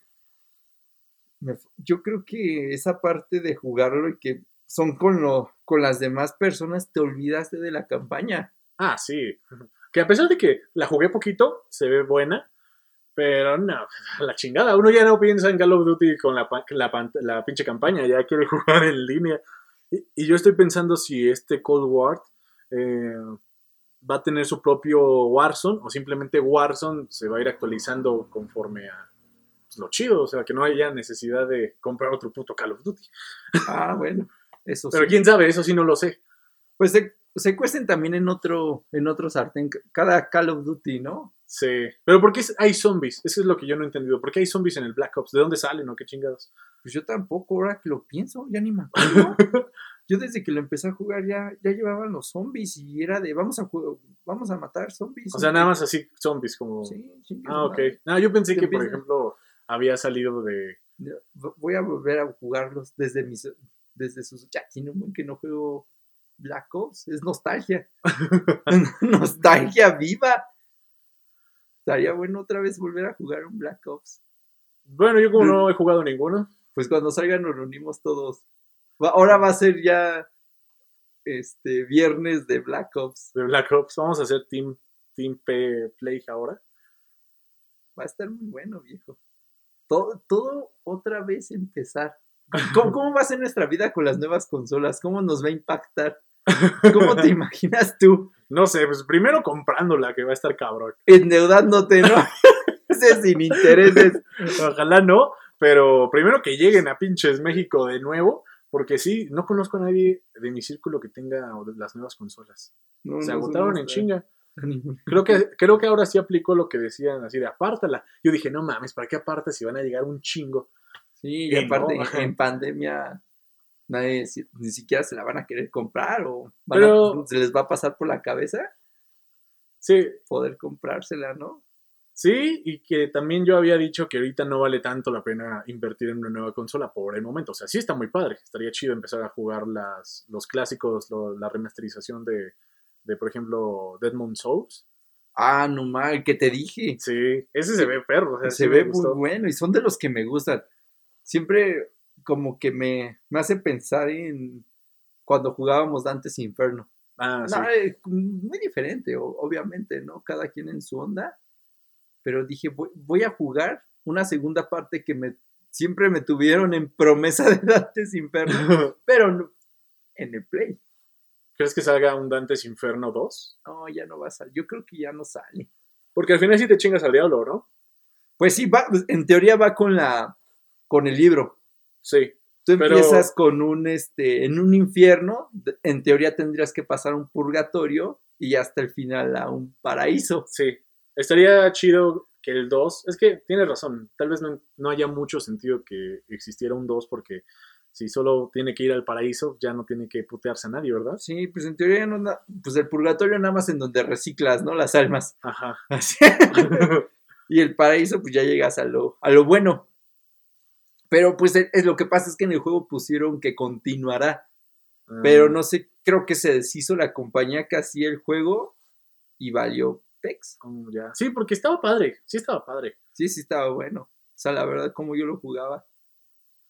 Yo creo que esa parte de jugarlo y que son con, lo, con las demás personas, te olvidaste de la campaña. Ah, sí. Que a pesar de que la jugué poquito, se ve buena, Pero no, la chingada. Uno ya no piensa en Call of Duty con la, la, la pinche campaña, ya quiere jugar en línea. Y, y yo estoy pensando si este Cold War eh, va a tener su propio Warzone o simplemente Warzone se va a ir actualizando conforme a pues, lo chido. O sea, que no haya necesidad de comprar otro puto Call of Duty. Ah, bueno, eso Pero sí. quién sabe, eso sí no lo sé. Pues se, se cuesten también en otro, en otro sartén, cada Call of Duty, ¿no? Sí. Pero ¿por qué hay zombies? Eso es lo que yo no he entendido. ¿Por qué hay zombies en el Black Ops? ¿De dónde salen o qué chingados? Pues yo tampoco, ahora que lo pienso, ya ni me acuerdo. Yo desde que lo empecé a jugar ya, ya llevaban los zombies y era de vamos a vamos a matar zombies. O sea, nada más así zombies como... Sí, su Ah, ok. No, yo pensé Que por ejemplo, había salido de... Voy a volver a jugarlos desde mis desde sus ya tiene un buen que no juego Black Ops, es nostalgia. nostalgia viva. Estaría bueno otra vez volver a jugar un Black Ops. Bueno, yo como no he jugado ninguno. Pues cuando salgan nos reunimos todos. Ahora va a ser ya este viernes de Black Ops. de Black Ops. Vamos a hacer Team, team P Play ahora. Va a estar muy bueno, viejo. Todo, todo otra vez empezar. ¿Cómo, ¿Cómo va a ser nuestra vida con las nuevas consolas? ¿Cómo nos va a impactar? ¿Cómo te imaginas tú? No sé, pues primero comprándola, que va a estar cabrón. Endeudándote, ¿no? Sin intereses. Ojalá no, pero primero que lleguen a pinches México de nuevo, porque sí, no conozco a nadie de mi círculo que tenga las nuevas consolas. No, Se no agotaron en chinga. Creo que, creo que ahora sí aplicó lo que decían así de apártala. Yo dije, no mames, ¿para qué apartas si van a llegar un chingo? Sí, y aparte en pandemia nadie ni siquiera se la van a querer comprar o van a- Pero- se les va a pasar por la cabeza Sí, poder comprársela, ¿no? Sí, y que también yo había dicho que ahorita no vale tanto la pena invertir en una nueva consola por el momento. O sea, sí está muy padre. Estaría chido empezar a jugar las, los clásicos, lo- la remasterización de, de, por ejemplo, Deadmon Souls. Ah, no mal, que te dije. Sí, ese se ve perro. o sea, se sí ve muy bueno y son de los que me gustan. Siempre como que me, me hace pensar en cuando jugábamos Dantes Inferno. Ah, sí. No, eh, muy diferente, obviamente, ¿no? Cada quien en su onda. Pero dije, voy, voy a jugar una segunda parte que me siempre me tuvieron en promesa de Dantes Inferno, pero no- en el Play. ¿Crees que salga un Dantes Inferno 2? No, ya no va a salir. Yo creo que ya no sale. Porque al final sí te chingas al diablo, ¿no? Pues sí, va, en teoría va con la con el libro. Sí. Tú Pero- empiezas con un, este, en un infierno, en teoría tendrías que pasar un purgatorio y hasta el final a un paraíso. Sí, estaría chido que el 2, es que tienes razón, tal vez no, no haya mucho sentido que existiera un 2 porque si solo tiene que ir al paraíso ya no tiene que putearse a nadie, ¿verdad? Sí, pues en teoría no, pues el purgatorio nada más en donde reciclas, ¿no? Las almas. Ajá. y el paraíso, pues ya llegas a lo, a lo bueno. Pero pues es, es lo que pasa es que en el juego pusieron que continuará. Pero no sé, creo que se deshizo la compañía que hacía el juego y valió Pex. Mm, ya. Sí, porque estaba padre, sí estaba padre. Sí, sí estaba bueno. O sea, la verdad, como yo lo jugaba.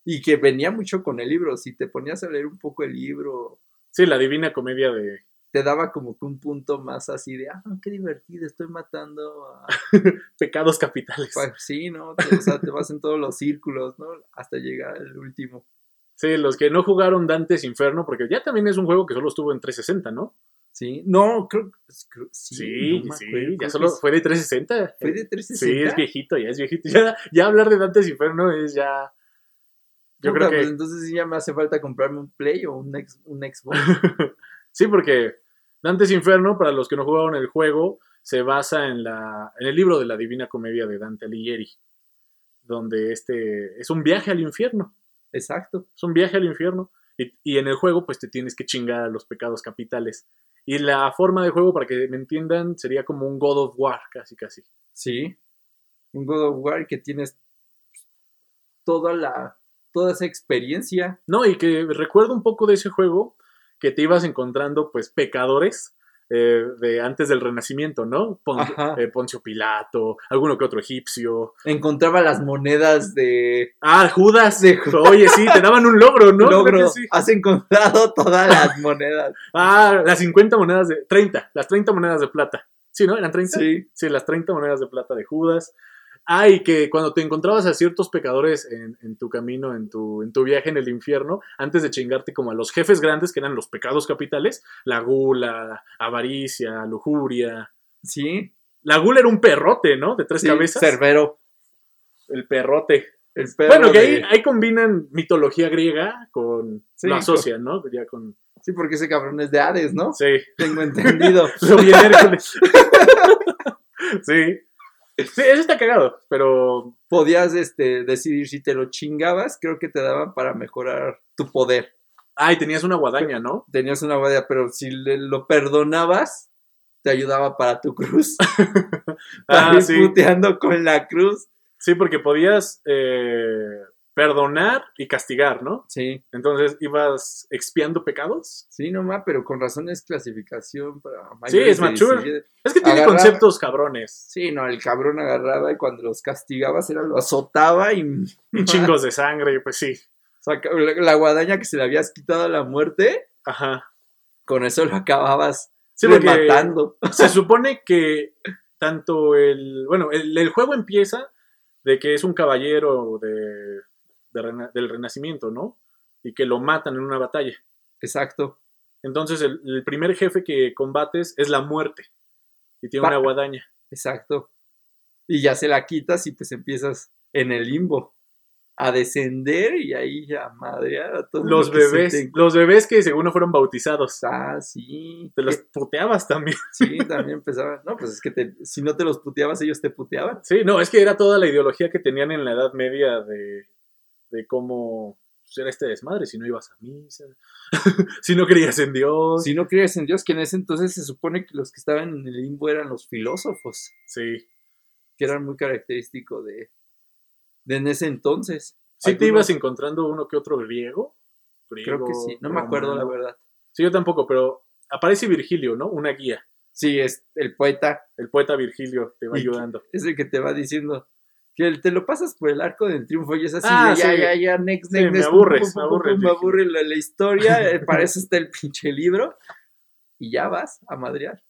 Y que venía mucho con el libro. Si te ponías a leer un poco el libro, Sí, la divina comedia de te daba como que un punto más así de, ah, qué divertido, estoy matando a... pecados capitales. Pa- Sí, ¿no? O sea, te vas en todos los círculos, ¿no? Hasta llegar al último. Sí, los que no jugaron Dantes Inferno, porque ya también es un juego que solo estuvo en 360, ¿no? Sí, no, creo que... creo- Sí, Sí, no me sí, acuerdo, ya solo fue de 360. ¿Fue de Sí, 360? es viejito, ya es viejito. Ya, ya hablar de Dantes Inferno es ya... Yo Puta, creo que... pues entonces sí ya me hace falta comprarme un Play o un, ex- un Xbox. sí, porque Dantes Inferno, para los que no jugaron el juego, se basa en, la, en el libro de la Divina Comedia de Dante Alighieri, donde este es un viaje al infierno, Exacto. es un viaje al infierno, y, y en el juego pues te tienes que chingar a los pecados capitales. Y la forma de juego, para que me entiendan, sería como un God of War, casi casi. Sí. Un God of War que tienes toda la toda esa experiencia. No, y que recuerdo un poco de ese juego que te ibas encontrando pues pecadores eh, de antes del Renacimiento, ¿no? Pon- eh, Poncio Pilato, alguno que otro egipcio. Encontraba las monedas de Ah, Judas. De Oye, sí, te daban un logro, ¿no? Logro. sí. Has encontrado todas las monedas. Ah, las 50 monedas de... 30, las 30 monedas de plata. Sí, ¿no? ¿Eran 30? Sí. Sí, las 30 monedas de plata de Judas. Ay, que cuando te encontrabas a ciertos pecadores en, en tu camino, en tu, en tu viaje en el infierno, antes de chingarte como a los jefes grandes, que eran los pecados capitales, la gula, avaricia, lujuria. Sí. La gula era un perrote, ¿no? De tres sí, cabezas. Cerbero. El perrote. El perro Bueno, que ahí, de- ahí combinan mitología griega con. Sí, lo asocian, ¿no? Ya con. Sí, porque ese cabrón es de Hades, ¿no? Sí. Tengo entendido. Lo vi en Hércules. sí. Sí, eso está cagado, pero. Podías este, decidir si te lo chingabas, creo que te daban para mejorar tu poder. Ay, tenías una guadaña, ¿no? Tenías una guardia, pero si le- lo perdonabas, te ayudaba para tu cruz. para Ah, ir sí. puteando con la cruz. Sí, porque podías eh, perdonar y castigar, ¿no? Sí, Entonces ibas expiando pecados. sí, nomás, pero con razón es clasificación para Sí, es mature. 17. Es que tiene Agarraba- conceptos cabrones. Sí, no, el cabrón agarraba y cuando los castigabas era lo azotaba y Y chingos de sangre, pues sí. saca- la, la guadaña que se le habías quitado a la muerte, Ajá. con eso lo acababas Sí, rematando. se supone que tanto el. Bueno, el, el juego empieza de que es un caballero de, de rena- del Renacimiento, ¿no? Y que lo matan en una batalla. Exacto. Entonces, el, el primer jefe que combates es la muerte. Y tiene una guadaña. Exacto. Y ya se la quitas y pues empiezas en el limbo a descender y ahí ya madrear a todos Los bebés, los bebés que según no fueron bautizados. Ah, sí. Te los puteabas también. Sí, también empezaban. No, pues es que te- si no te los puteabas, ellos te puteaban. Sí, no, es que era toda la ideología que tenían en la Edad Media de, de cómo era este desmadre, si no ibas a misa, si no creías en Dios. Si no creías en Dios, que en ese entonces se supone que los que estaban en el limbo eran los filósofos, Sí. que eran muy característico de, de en ese entonces. ¿Sí te ibas encontrando uno que otro griego? Creo que sí, no me acuerdo la verdad. Sí, yo tampoco, pero aparece Virgilio, ¿no? Una guía. Sí, es el poeta, El poeta Virgilio te va ayudando. es el que te va diciendo que te lo pasas por el arco del triunfo y es así, Ah, de ya, sí. ya, ya, next, Sí, next, me next, aburres, pum, pum, me aburres, pum, me aburre la, la historia, eh, para eso está el pinche libro y ya vas a madrear.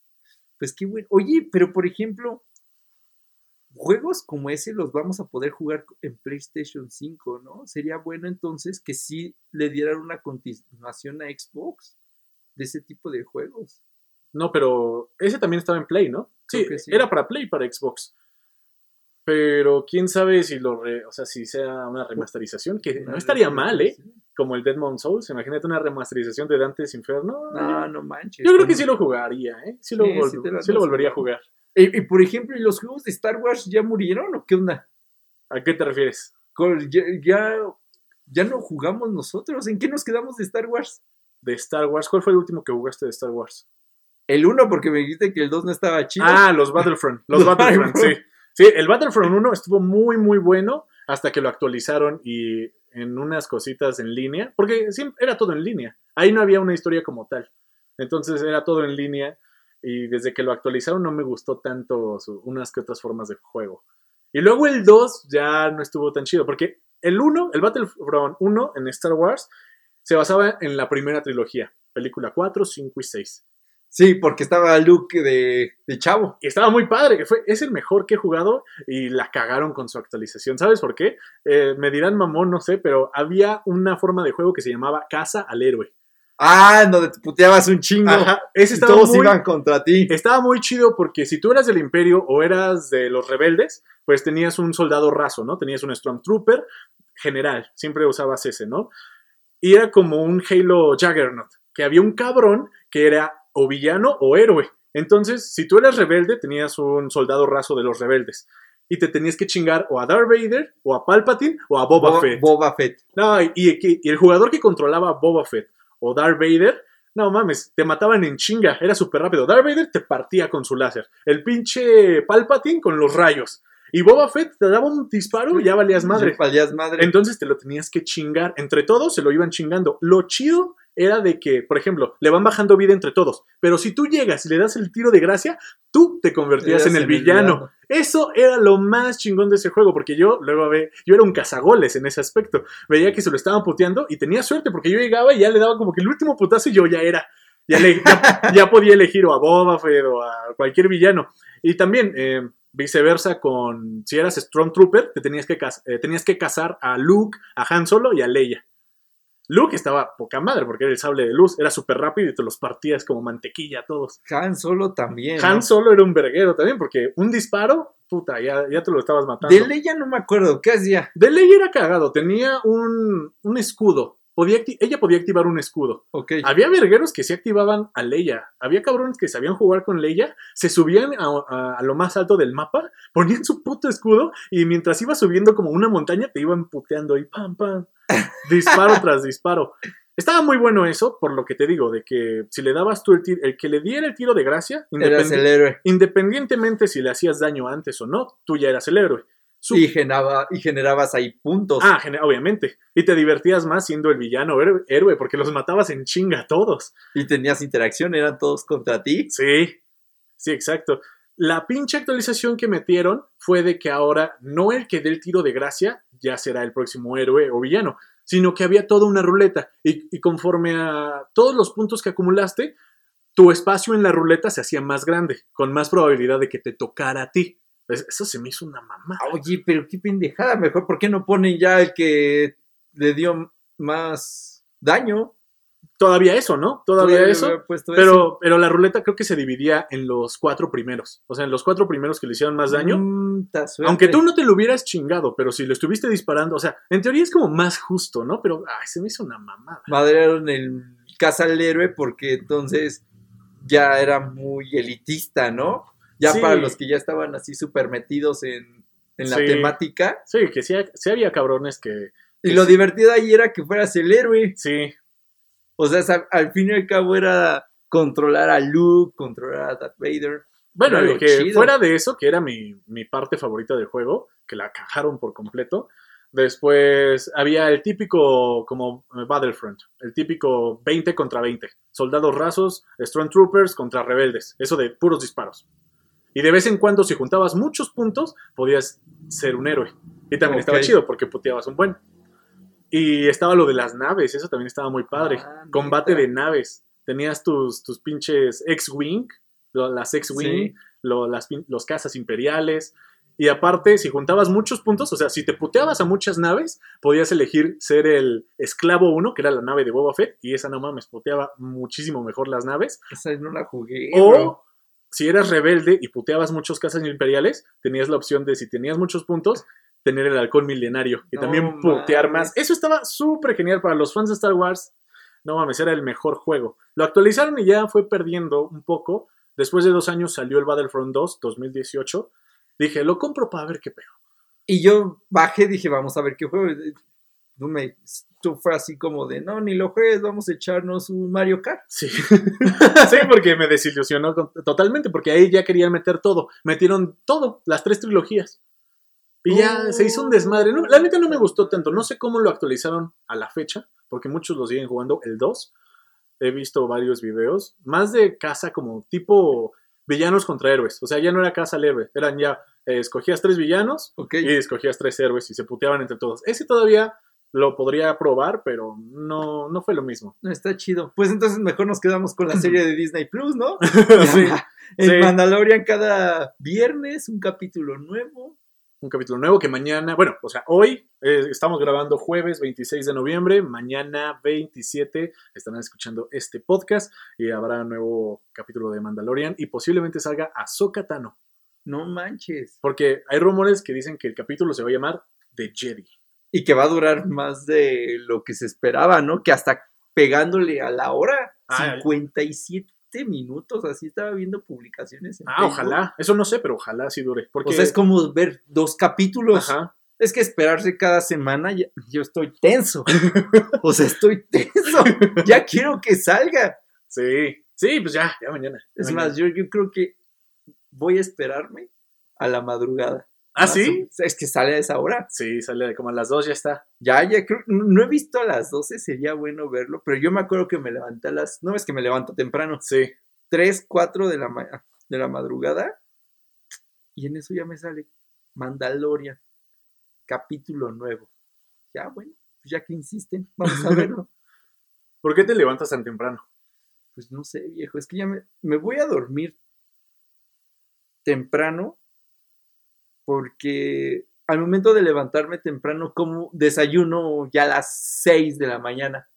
Pues qué bueno. Oye, pero por ejemplo, juegos como ese los vamos a poder jugar en PlayStation 5, ¿no? Sería bueno entonces que sí le dieran una continuación a Xbox de ese tipo de juegos. No, pero ese también estaba en Play, ¿no? Sí, sí. era para Play, para Xbox. Pero quién sabe si lo re- o sea, si sea una remasterización, que no estaría mal, ¿eh? Como el Deadmon Souls, imagínate una remasterización de Dante's Inferno. No, no manches. Yo creo que sí lo jugaría, ¿eh? Sí lo, Sí, vol- sí te lo sí lo andas volvería a jugar. Y, y, por ejemplo, ¿y los juegos de Star Wars ya murieron o qué onda? ¿A qué te refieres? Con- Ya, ya, ya no jugamos nosotros. ¿En qué nos quedamos de Star Wars? De Star Wars, ¿cuál fue el último que jugaste de Star Wars? El 1 porque me dijiste que el 2 no estaba chido. Ah, los Battlefront. Los Los Battlefront, sí. Sí, el Battlefront 1 estuvo muy, muy bueno hasta que lo actualizaron y en unas cositas en línea, porque siempre era todo en línea. Ahí no había una historia como tal. Entonces era todo en línea y desde que lo actualizaron no me gustó tanto unas que otras formas de juego. Y luego el 2 ya no estuvo tan chido, porque el 1, el Battlefront 1 en Star Wars, se basaba en la primera trilogía, película 4, 5 y 6. Sí, porque estaba Luke de, de chavo. Y estaba muy padre, que fue, es el mejor que he jugado y la cagaron con su actualización. ¿Sabes por qué? Eh, me dirán mamón, no sé, pero había una forma de juego que se llamaba Casa al Héroe. Ah, donde te puteabas un chingo. Ajá, ese y estaba todos muy, iban contra ti. estaba muy chido porque si tú eras del Imperio o eras de los rebeldes, pues tenías un soldado raso, ¿no? Tenías un Stormtrooper general, siempre usabas ese, ¿no? Y era como un Halo Juggernaut, que había un cabrón que era o villano o héroe. Entonces, si tú eras rebelde, tenías un soldado raso de los rebeldes. Y te tenías que chingar o a Darth Vader, o a Palpatine, o a Boba Bo- Fett. Boba Fett. No, y, y- y el jugador que controlaba a Boba Fett o Darth Vader, no mames, te mataban en chinga, era súper rápido. Darth Vader te partía con su láser. El pinche Palpatine con los rayos. Y Boba Fett te daba un disparo y ya valías madre. Valías madre. Entonces te lo tenías que chingar. Entre todos se lo iban chingando. Lo chido era de que, por ejemplo, le van bajando vida entre todos. Pero si tú llegas y le das el tiro de gracia, tú te convertías en el villano. Eso era lo más chingón de ese juego, porque yo luego ve, yo era un cazagoles en ese aspecto. Veía que se lo estaban puteando y tenía suerte, porque yo llegaba y ya le daba como que el último putazo y yo ya era. Ya, le- ya, ya podía elegir o a Boba Fett o a cualquier villano. Y también, eh, Viceversa con, si eras Stormtrooper, te tenías que, eh, tenías que cazar a Luke, a Han Solo y a Leia. Luke estaba poca madre porque era el sable de luz, era súper rápido y te los partías como mantequilla a todos. Han Solo también. Han ¿no? Solo era un verguero también porque un disparo, puta, ya, ya te lo estabas matando. De Leia no me acuerdo. ¿Qué hacía? De Leia era cagado, tenía un, un escudo. Podía ella podía activar un escudo. Había vergueros que sí activaban a Leia. Había cabrones que sabían jugar con Leia, se subían a, a- a lo más alto del mapa, ponían su puto escudo y mientras iba subiendo como una montaña te iban puteando y pam, pam. Disparo tras disparo. Estaba muy bueno eso, por lo que te digo, de que si le dabas tú el tiro, el que le diera el tiro de gracia, el héroe. independientemente si le hacías daño antes o no, tú ya eras el héroe. Su- Y, generaba, y generabas ahí puntos. Ah, obviamente. Y te divertías más siendo el villano héroe, héroe, porque los matabas en chinga a todos. Y tenías interacción, eran todos contra ti. Sí, sí, exacto. La pinche actualización que metieron fue de que ahora no el que dé el tiro de gracia ya será el próximo héroe o villano, sino que había toda una ruleta y, y conforme a todos los puntos que acumulaste, tu espacio en la ruleta se hacía más grande, con más probabilidad de que te tocara a ti. Es- Eso se me hizo una mamá. Oye, pero qué pendejada. Mejor, ¿por qué no ponen ya el que le dio más daño? Todavía eso, ¿no? Todavía eso. Pero, pero la ruleta creo que se dividía en los cuatro primeros. O sea, en los cuatro primeros que le hicieron más daño. Mm. Aunque tú no te lo hubieras chingado, pero si lo estuviste disparando, o sea, en teoría es como más justo, ¿no? Pero, ay, se me hizo una mamada. madrearon el caza al héroe porque entonces ya era muy elitista, ¿no? Ya Sí. para los que ya estaban así súper metidos en, en la Sí. temática. Sí, que sí, sí había cabrones que. Y lo divertido ahí era que fueras el héroe. Sí, O sea, al fin y al cabo era controlar a Luke, controlar a Darth Vader. Bueno, lo que chido. fuera de eso, que era mi, mi parte favorita del juego, que la cajaron por completo. Después había el típico, como eh, Battlefront, el típico 20 contra 20. Soldados rasos, Stormtroopers contra rebeldes. Eso de puros disparos. Y de vez en cuando, si juntabas muchos puntos, podías ser un héroe. Y también estaba chido porque puteabas un buen. Y estaba lo de las naves, eso también estaba muy padre. Ah, Combate de naves. Tenías tus, tus pinches X-Wing, las X-Wing, Sí. lo- las pin- los cazas imperiales. Y aparte, si juntabas muchos puntos, o sea, si te puteabas a muchas naves, podías elegir ser el esclavo 1, que era la nave de Boba Fett, y esa no mames, puteaba muchísimo mejor las naves. Esa no la jugué. O bro. Si eras rebelde y puteabas muchos cazas imperiales, tenías la opción de, si tenías muchos puntos, tener el halcón milenario y No también putear mames. más. Eso estaba súper genial para los fans de Star Wars. No mames, era el mejor juego. Lo actualizaron y ya fue perdiendo un poco. Después de dos años salió el Battlefront 2, 2018. Dije, lo compro para ver qué pedo. Y yo bajé, dije, vamos a ver qué juego. Tú, me, tú fue así como de, no, ni lo juegues, vamos a echarnos un Mario Kart. Sí. sí, porque me desilusionó totalmente, porque ahí ya querían meter todo. Metieron todo, las tres trilogías. Y ya Oh. se hizo un desmadre. No, la neta no me gustó tanto. No sé cómo lo actualizaron a la fecha, porque muchos lo siguen jugando el 2. He visto varios videos. Más de casa como tipo villanos contra héroes. O sea, ya no era casa al héroe. Eran ya, eh, escogías tres villanos y escogías tres héroes y se puteaban entre todos. Ese todavía lo podría probar, pero no, no fue lo mismo. No, está chido. Pues entonces mejor nos quedamos con la serie de Disney Plus, ¿no? Sí. En Sí. Mandalorian cada viernes un capítulo nuevo. un capítulo nuevo que mañana, bueno, o sea, hoy eh, estamos grabando jueves 26 de noviembre, mañana 27 estarán escuchando este podcast y habrá un nuevo capítulo de Mandalorian y posiblemente salga Ahsoka Tano, No manches. porque hay rumores que dicen que el capítulo se va a llamar The Jedi. Y que va a durar más de lo que se esperaba, ¿no? Que hasta pegándole a la hora, Ah, 57 minutos, así estaba viendo publicaciones. en Ah, Facebook. ojalá, eso no sé, pero ojalá sí dure, porque O sea, es como ver dos capítulos. Ajá. Es que esperarse cada semana, ya- yo estoy tenso. o sea, estoy tenso. Ya quiero que salga. Sí, sí, pues ya, ya mañana. ya Es mañana. más, yo, yo creo que voy a esperarme a la madrugada. ¿Ah, sí? Es que sale a esa hora. Sí, sale como a las 2 ya está. Ya, ya creo, no he visto a las 12, sería bueno verlo, pero yo me acuerdo que me levanté a las, no es que me levanto temprano, Sí. 3, 4 de la, ma- de la madrugada, y en eso ya me sale Mandalorian, capítulo nuevo. Ya, bueno, pues ya que insisten, vamos a verlo. ¿Por qué te levantas tan temprano? Pues no sé, viejo, es que ya me, me voy a dormir temprano porque al momento de levantarme temprano, como desayuno ya a las 6 de la mañana.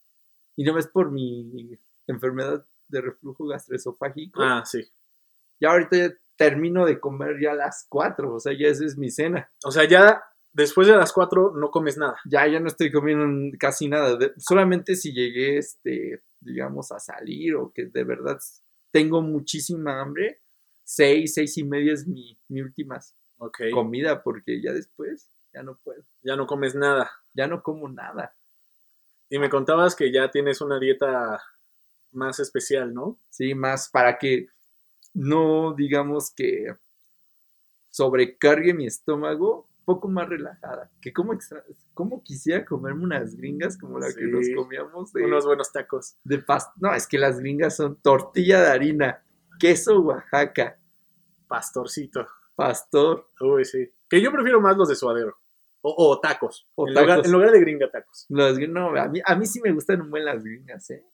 Y no es por mi enfermedad de reflujo gastroesofágico. Ah, sí. Ya ahorita ya termino de comer ya a las 4, o sea, ya esa es mi cena. O sea, ya después de las 4 no comes nada. Ya, ya no estoy comiendo casi nada. de- solamente si llegué, este, digamos, a salir o que de verdad tengo muchísima hambre, seis, seis y media es mi, mi última Comida, porque ya después ya no puedo. Ya no comes nada. Ya no como nada. Y me contabas que ya tienes una dieta más especial, ¿no? Sí, más para que no, digamos que sobrecargue mi estómago, poco más relajada. Que como, extra, como quisiera comerme unas gringas como la que nos comíamos de, Unos buenos tacos. de pas- No, es que las gringas son tortilla de harina, queso Oaxaca, Pastorcito. Pastor. Uy, sí. Que yo prefiero más los de suadero. O, o tacos. O en, Lugar, tacos. en lugar de gringa tacos. Gr- no, a mí, a mí sí me gustan un buen las gringas, ¿eh?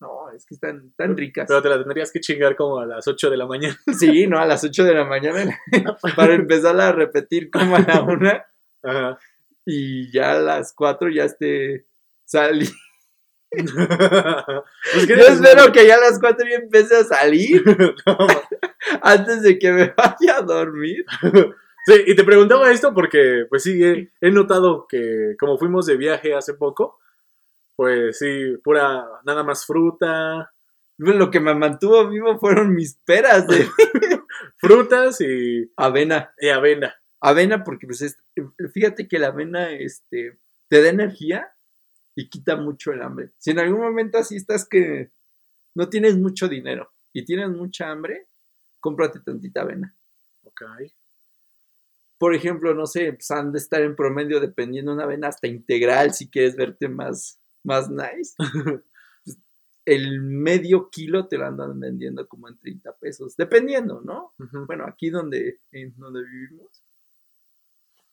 No, es que están tan ricas. Pero te la tendrías que chingar como a las 8 de la mañana. Sí, no, a las 8 de la mañana para empezar a repetir como a la una Ajá. y ya a las 4 ya esté salí. Pues, ¿qué Yo espero que ya a las 4 ya empiece a salir No, antes de que me vaya a dormir. Sí, y te preguntaba esto porque, pues sí, he, he notado que como fuimos de viaje hace poco, pues sí, pura, nada más fruta, Lo que me mantuvo vivo fueron mis peras de frutas y, avena. y avena. Avena porque pues es- fíjate que la avena este te da energía y quita mucho el hambre. Si en algún momento así estás que no tienes mucho dinero y tienes mucha hambre, cómprate tantita avena. Ok. Por ejemplo, no sé, pues han de estar en promedio dependiendo una avena hasta integral si quieres verte más, más nice. Pues, el medio kilo te lo andan vendiendo como en 30 pesos, dependiendo, ¿no? Bueno, aquí donde, en donde vivimos,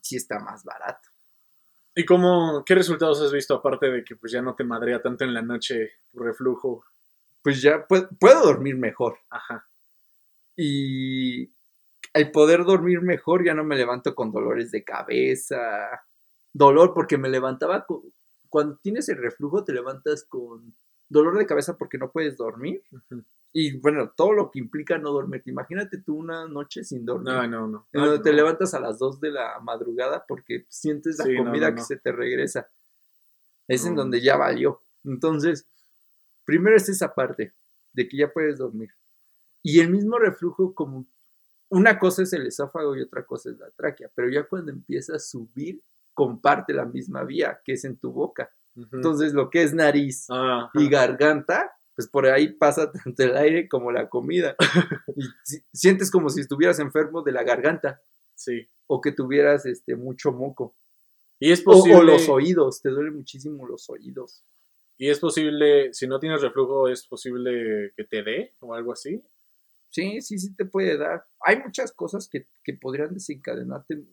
sí está más barato. ¿Y cómo, qué resultados has visto aparte de que pues ya no te madrea tanto en la noche tu reflujo? Pues ya pue- puedo dormir mejor. Ajá. Y al poder dormir mejor ya no me levanto con dolores de cabeza. Dolor porque me levantaba con... Cuando tienes el reflujo te levantas con dolor de cabeza porque no puedes dormir. Ujú. Y bueno, todo lo que implica no dormir. Imagínate tú una noche sin dormir. No, no, no. Ay, donde te no. levantas a las 2 de la madrugada porque sientes la Sí, no, comida no, que no. se te regresa. Es en No. donde ya valió. Entonces, primero es esa parte de que ya puedes dormir. Y el mismo reflujo como una cosa es el esófago y otra cosa es la tráquea, pero ya cuando empieza a subir comparte la misma vía que es en tu boca. Ujú. Entonces, lo que es nariz Ajá. y garganta, pues por ahí pasa tanto el aire como la comida. y si- sientes como si estuvieras enfermo de la garganta Sí. o que tuvieras este mucho moco. Y es O, posible. o los oídos, te duelen muchísimo los oídos. Y es posible, si no tienes reflujo, es posible que te dé o algo así. Sí, sí, sí te puede dar. Hay muchas cosas que, que podrían desencadenarte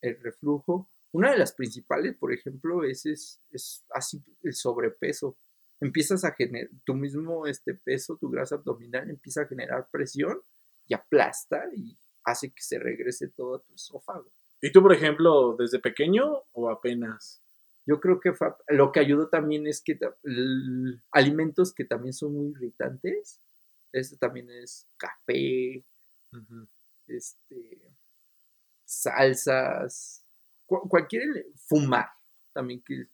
el reflujo. Una de las principales, por ejemplo, es, es, es así el sobrepeso. Empiezas a generar, tu mismo este peso, tu grasa abdominal empieza a generar presión y aplasta y hace que se regrese todo a tu esófago. ¿Y tú, por ejemplo, desde pequeño o apenas? Yo creo que fue- lo que ayudó también es que alimentos que también son muy irritantes. Este también es café, este, salsas, cu- cualquier fumar, también que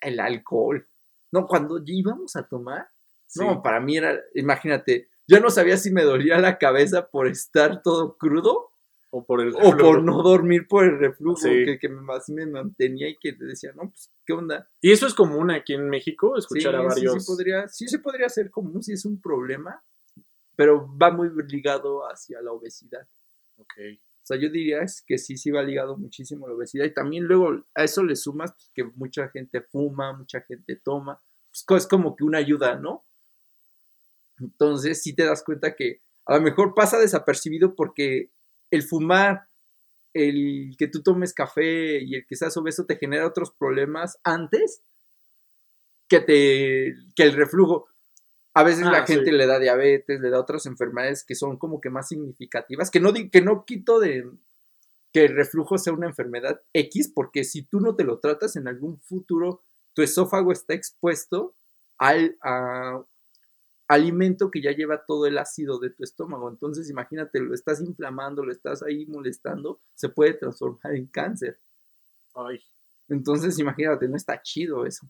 el alcohol. No, cuando ya íbamos a tomar, Sí. no, para mí era, imagínate, yo no sabía si me dolía la cabeza por estar todo crudo O por el o por no dormir por el reflujo Sí. que, que me, así me mantenía y que decía, no, pues, ¿qué onda? Y eso es común aquí en México, escuchar Sí, a sí, varios. Sí, podría, sí se podría hacer común si es un problema, pero va muy ligado hacia la obesidad. Ok. Yo diría es que sí, sí va ligado muchísimo a la obesidad. Y también luego a eso le sumas pues, que mucha gente fuma, mucha gente toma. Pues es como que una ayuda, ¿no? Entonces sí te das cuenta que a lo mejor pasa desapercibido porque el fumar, el que tú tomes café y el que seas obeso te genera otros problemas antes que, te, que el reflujo. A veces Ah, la gente sí. le da diabetes, le da otras enfermedades que son como que más significativas, que no, que no quito de, que el reflujo sea una enfermedad X, porque si tú no te lo tratas en algún futuro, tu esófago está expuesto al a- alimento que ya lleva todo el ácido de tu estómago. Entonces, imagínate, lo estás inflamando, lo estás ahí molestando, se puede transformar en cáncer. Ay, Entonces, imagínate, no está chido eso.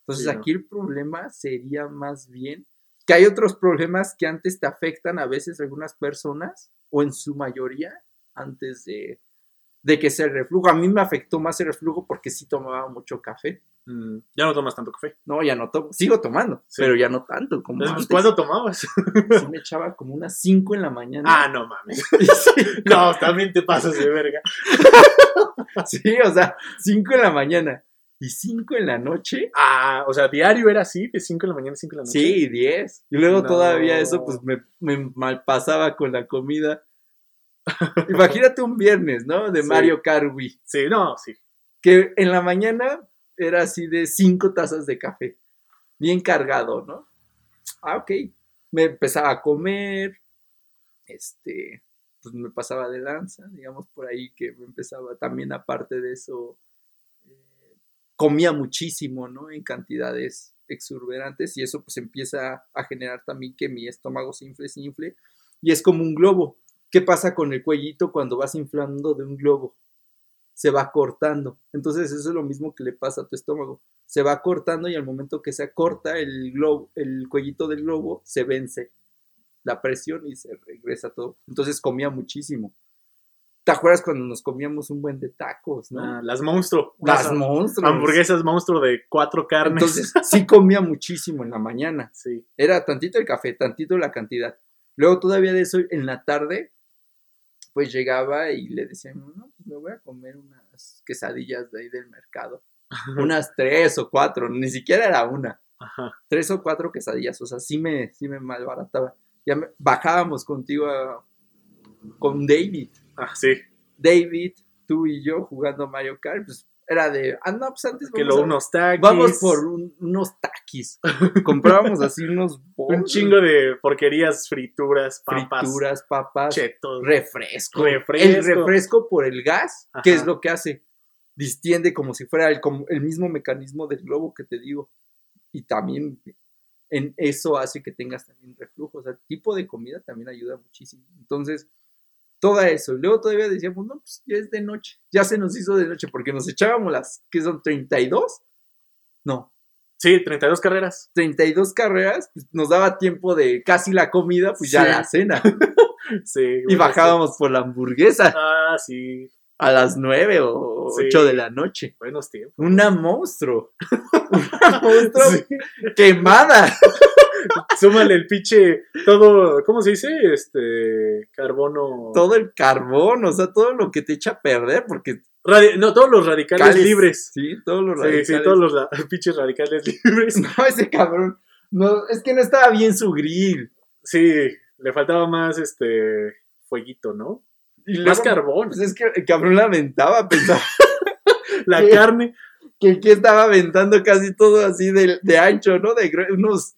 Entonces, Sí, no. aquí el problema sería más bien que hay otros problemas que antes te afectan a veces a algunas personas, o en su mayoría, antes de, de que sea el reflujo. A mí me afectó más el reflujo porque sí tomaba mucho café. mm, ya no tomas tanto café. No, ya no tomo, sigo tomando, Sí. pero ya no tanto como Entonces, pues, antes. ¿Cuándo tomabas? Sí me echaba como unas 5 en la mañana. ah, no mames. sí, No, también te pasas de verga. sí, o sea, 5 en la mañana y 5 en la noche. Ah, o sea, diario era así, de 5 de la mañana a 5 de la noche. Sí, 10. Y luego No. todavía eso, pues me, me malpasaba con la comida. Imagínate un viernes, ¿no? De Sí. Mario Kart Wii. Sí, no, sí. Que en la mañana era así de 5 tazas de café. Bien cargado, ¿no? Ah, ok. Me empezaba a comer. Este. Pues me pasaba de lanza, digamos por ahí que me empezaba también, aparte de eso, comía muchísimo, ¿no? En cantidades exurberantes y eso pues empieza a generar también que mi estómago se infle, se infle y es como un globo. ¿Qué pasa con el cuellito cuando vas inflando de un globo? Se va cortando. Entonces eso es lo mismo que le pasa a tu estómago. Se va cortando y al momento que se acorta el globo, el cuellito del globo se vence la presión y se regresa todo. Entonces comía muchísimo. ¿Te acuerdas cuando nos comíamos un buen de tacos, no? Ah, las monstruo. Las Las monstruos. hamburguesas monstruo de cuatro carnes. Entonces, sí comía muchísimo en la mañana. sí. Era tantito el café, tantito la cantidad. Luego todavía de eso, en la tarde, pues llegaba y le decía, no, pues me voy a comer unas quesadillas de ahí del mercado. Unas tres o cuatro, ni siquiera era una. Ajá. Tres o cuatro quesadillas, o sea, sí me, sí me malbarataba. Ya me- bajábamos contigo a- con David. Ah, sí. David, tú y yo jugando Mario Kart, pues era de, ah, no, pues antes Que vamos, lo a- unos taquis. vamos por un- unos taquis. Comprábamos así unos un bols, chingo de porquerías, frituras, papas, frituras, papas, chetos. refresco. Refresco. El refresco por el gas, ¿qué Ajá. es lo que hace? Distiende como si fuera el, como el mismo mecanismo del globo que te digo. Y también en eso hace que tengas también reflujo. O sea, el tipo de comida también ayuda muchísimo. Entonces, todo eso. Luego todavía decíamos, no, pues ya es de noche. Ya se nos hizo de noche porque nos echábamos las, ¿qué son? ¿32? No, Sí, 32 carreras. 32 carreras, pues, nos daba tiempo de casi la comida, pues ya Sí. la cena. Sí. Y bajábamos por la hamburguesa sí. Ah, sí. a las 9 o Sí. 8 de la noche. Buenos tiempos. Una monstruo. Una monstruo Sí. quemada. Súmale el pinche. Todo. ¿Cómo se dice? Este. Carbono. Todo el carbón, o sea, todo lo que te echa a perder, porque. Radi- no, todos los radicales cales- libres. Sí, todos los Sí, radicales. sí, todos los ra- pinches radicales libres. No, ese cabrón. No, es que no estaba bien su grill. Sí, le faltaba más este. Fueguito, ¿no? Y Más luego, carbón. Pues es que el cabrón la aventaba, pensaba La carne. que, que estaba aventando casi todo así de, de ancho, ¿no? De unos.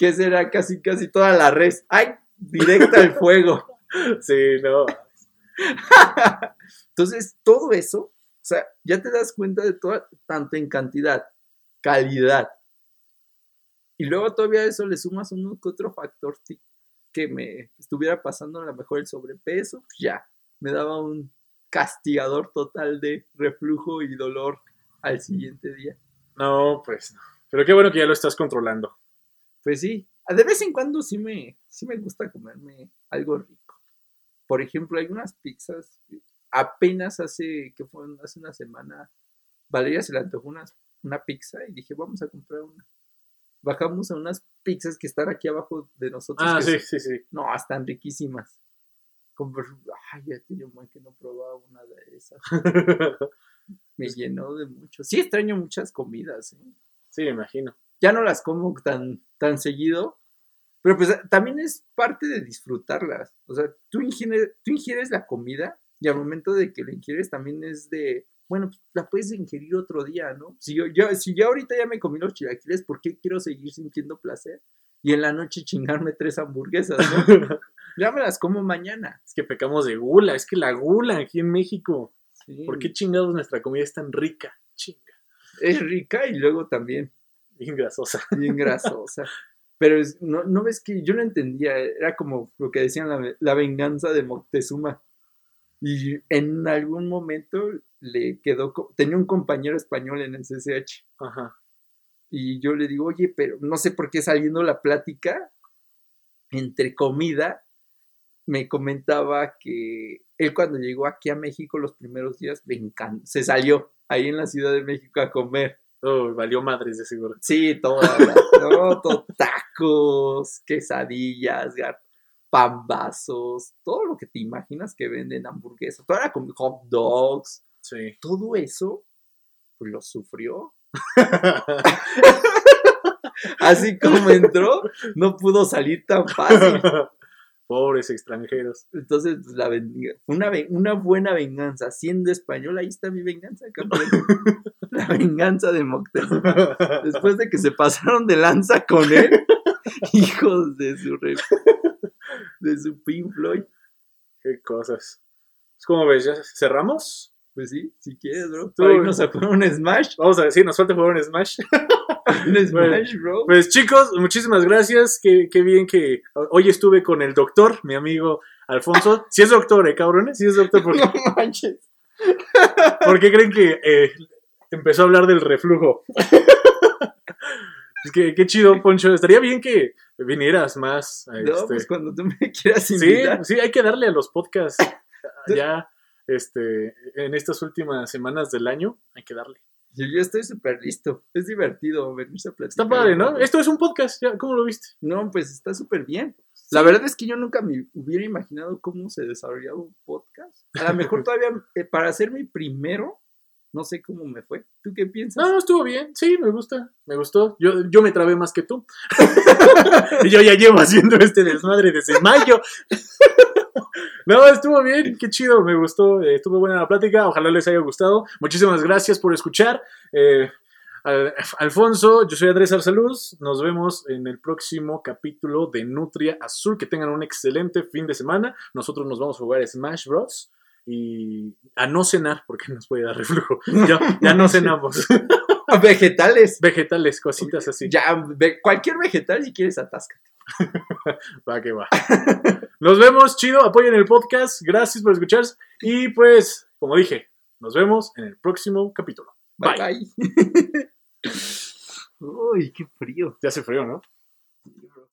¿Qué será? Casi, casi toda la res. ¡Ay! Directa al fuego. Sí, no. Entonces, todo eso, o sea, ya te das cuenta de todo, tanto en cantidad, calidad. Y luego todavía eso le sumas que otro factor que me estuviera pasando a lo mejor el sobrepeso, pues ya, me daba un castigador total de reflujo y dolor al siguiente día. No, pues no. Pero qué bueno que ya lo estás controlando. Pues sí, de vez en cuando sí me, sí me gusta comerme algo rico. Por ejemplo, hay unas pizzas, apenas hace, que fue hace una semana, Valeria se le antojó unas- una pizza y dije, vamos a comprar una. Bajamos a unas pizzas que están aquí abajo de nosotros. Ah, sí, son- sí, sí. No, están riquísimas. Compr- Ay, ya buen que no probaba una de esas. Me llenó de mucho. Sí extraño muchas comidas, ¿eh? sí, me imagino. Ya no las como tan, tan seguido, pero pues también es parte de disfrutarlas. O sea, tú ingieres, tú ingieres la comida y al momento de que la ingieres también es de, bueno, pues la puedes ingerir otro día, ¿no? Si yo, yo, si yo ahorita ya me comí los chilaquiles, ¿por qué quiero seguir sintiendo placer? Y en la noche chingarme tres hamburguesas, ¿no? Ya me las como mañana. Es que pecamos de gula, es que la gula aquí en México. Sí. ¿Por qué chingados nuestra comida es tan rica? Chinga. Es rica y luego también Bien grasosa. bien grasosa. Pero es- no, no ves que yo no entendía, era como lo que decían la, la venganza de Moctezuma. Y en algún momento le quedó, tenía un compañero español en el CCH Ajá. y yo le digo, oye, pero no sé por qué saliendo la plática entre comida, me comentaba que él cuando llegó aquí a México los primeros días, me se salió ahí en la Ciudad de México a comer. Oh, valió madres de seguro. Sí, todas, las- no, to- tacos, quesadillas, pambazos, todo lo que te imaginas que venden hamburguesas, toda la com- hot dogs, Sí. todo eso, pues lo sufrió. Así como entró, no pudo salir tan fácil. Pobres extranjeros. Entonces, pues, la una, una buena venganza. Siendo español, ahí está mi venganza, campeón. La venganza de Moctezuma. Después de que se pasaron de lanza con él, hijos de su re- de su Pink Floyd. Qué cosas. Es como ves, ¿ya cerramos? Pues sí, si quieres, bro. Para irnos a poner un Smash. Vamos a decir, nos falta jugar un Smash. Un Smash, bro. Pues chicos, muchísimas gracias. Qué, qué bien que hoy estuve con el doctor, mi amigo Alfonso. Si es doctor, eh, cabrones. Si es doctor, ¿por qué, No manches. por qué creen que eh, empezó a hablar del reflujo? Es que qué chido, Poncho. Estaría bien que vinieras más. a No, este- pues cuando tú me quieras Sí, invitar. sí, hay que darle a los podcasts ya este, en estas últimas semanas del año. Hay que darle. Yo, estoy súper listo. Es divertido venirse a platicar. Está padre, ¿no? ¿no? Esto es un podcast. ya, ¿Cómo lo viste? No, pues está súper bien. La verdad es que yo nunca me hubiera imaginado cómo se desarrollaba un podcast. A lo mejor todavía eh, para hacer mi primero, no sé cómo me fue. ¿Tú qué piensas? No, estuvo bien. Sí, me gusta. Me gustó. Yo, yo me trabé más que tú. y yo ya llevo haciendo este desmadre desde mayo. no, estuvo bien. Qué chido. Me gustó. eh, estuvo buena la plática. Ojalá les haya gustado. Muchísimas gracias por escuchar. Eh, Al- Alfonso, yo soy Andrés Arsaluz. Nos vemos en el próximo capítulo de Nutria Azul. Que tengan un excelente fin de semana. Nosotros nos vamos a jugar Smash Bros. Y a no cenar, porque nos puede dar reflujo. Ya, ya no cenamos. Vegetales. Vegetales, cositas así. Ya, cualquier vegetal si quieres atasca. Va que va. Nos vemos, chido. Apoyen el podcast. Gracias por escuchar. Y pues, como dije, nos vemos en el próximo capítulo. Bye Bye. bye. Uy, qué frío. Ya hace frío, ¿no?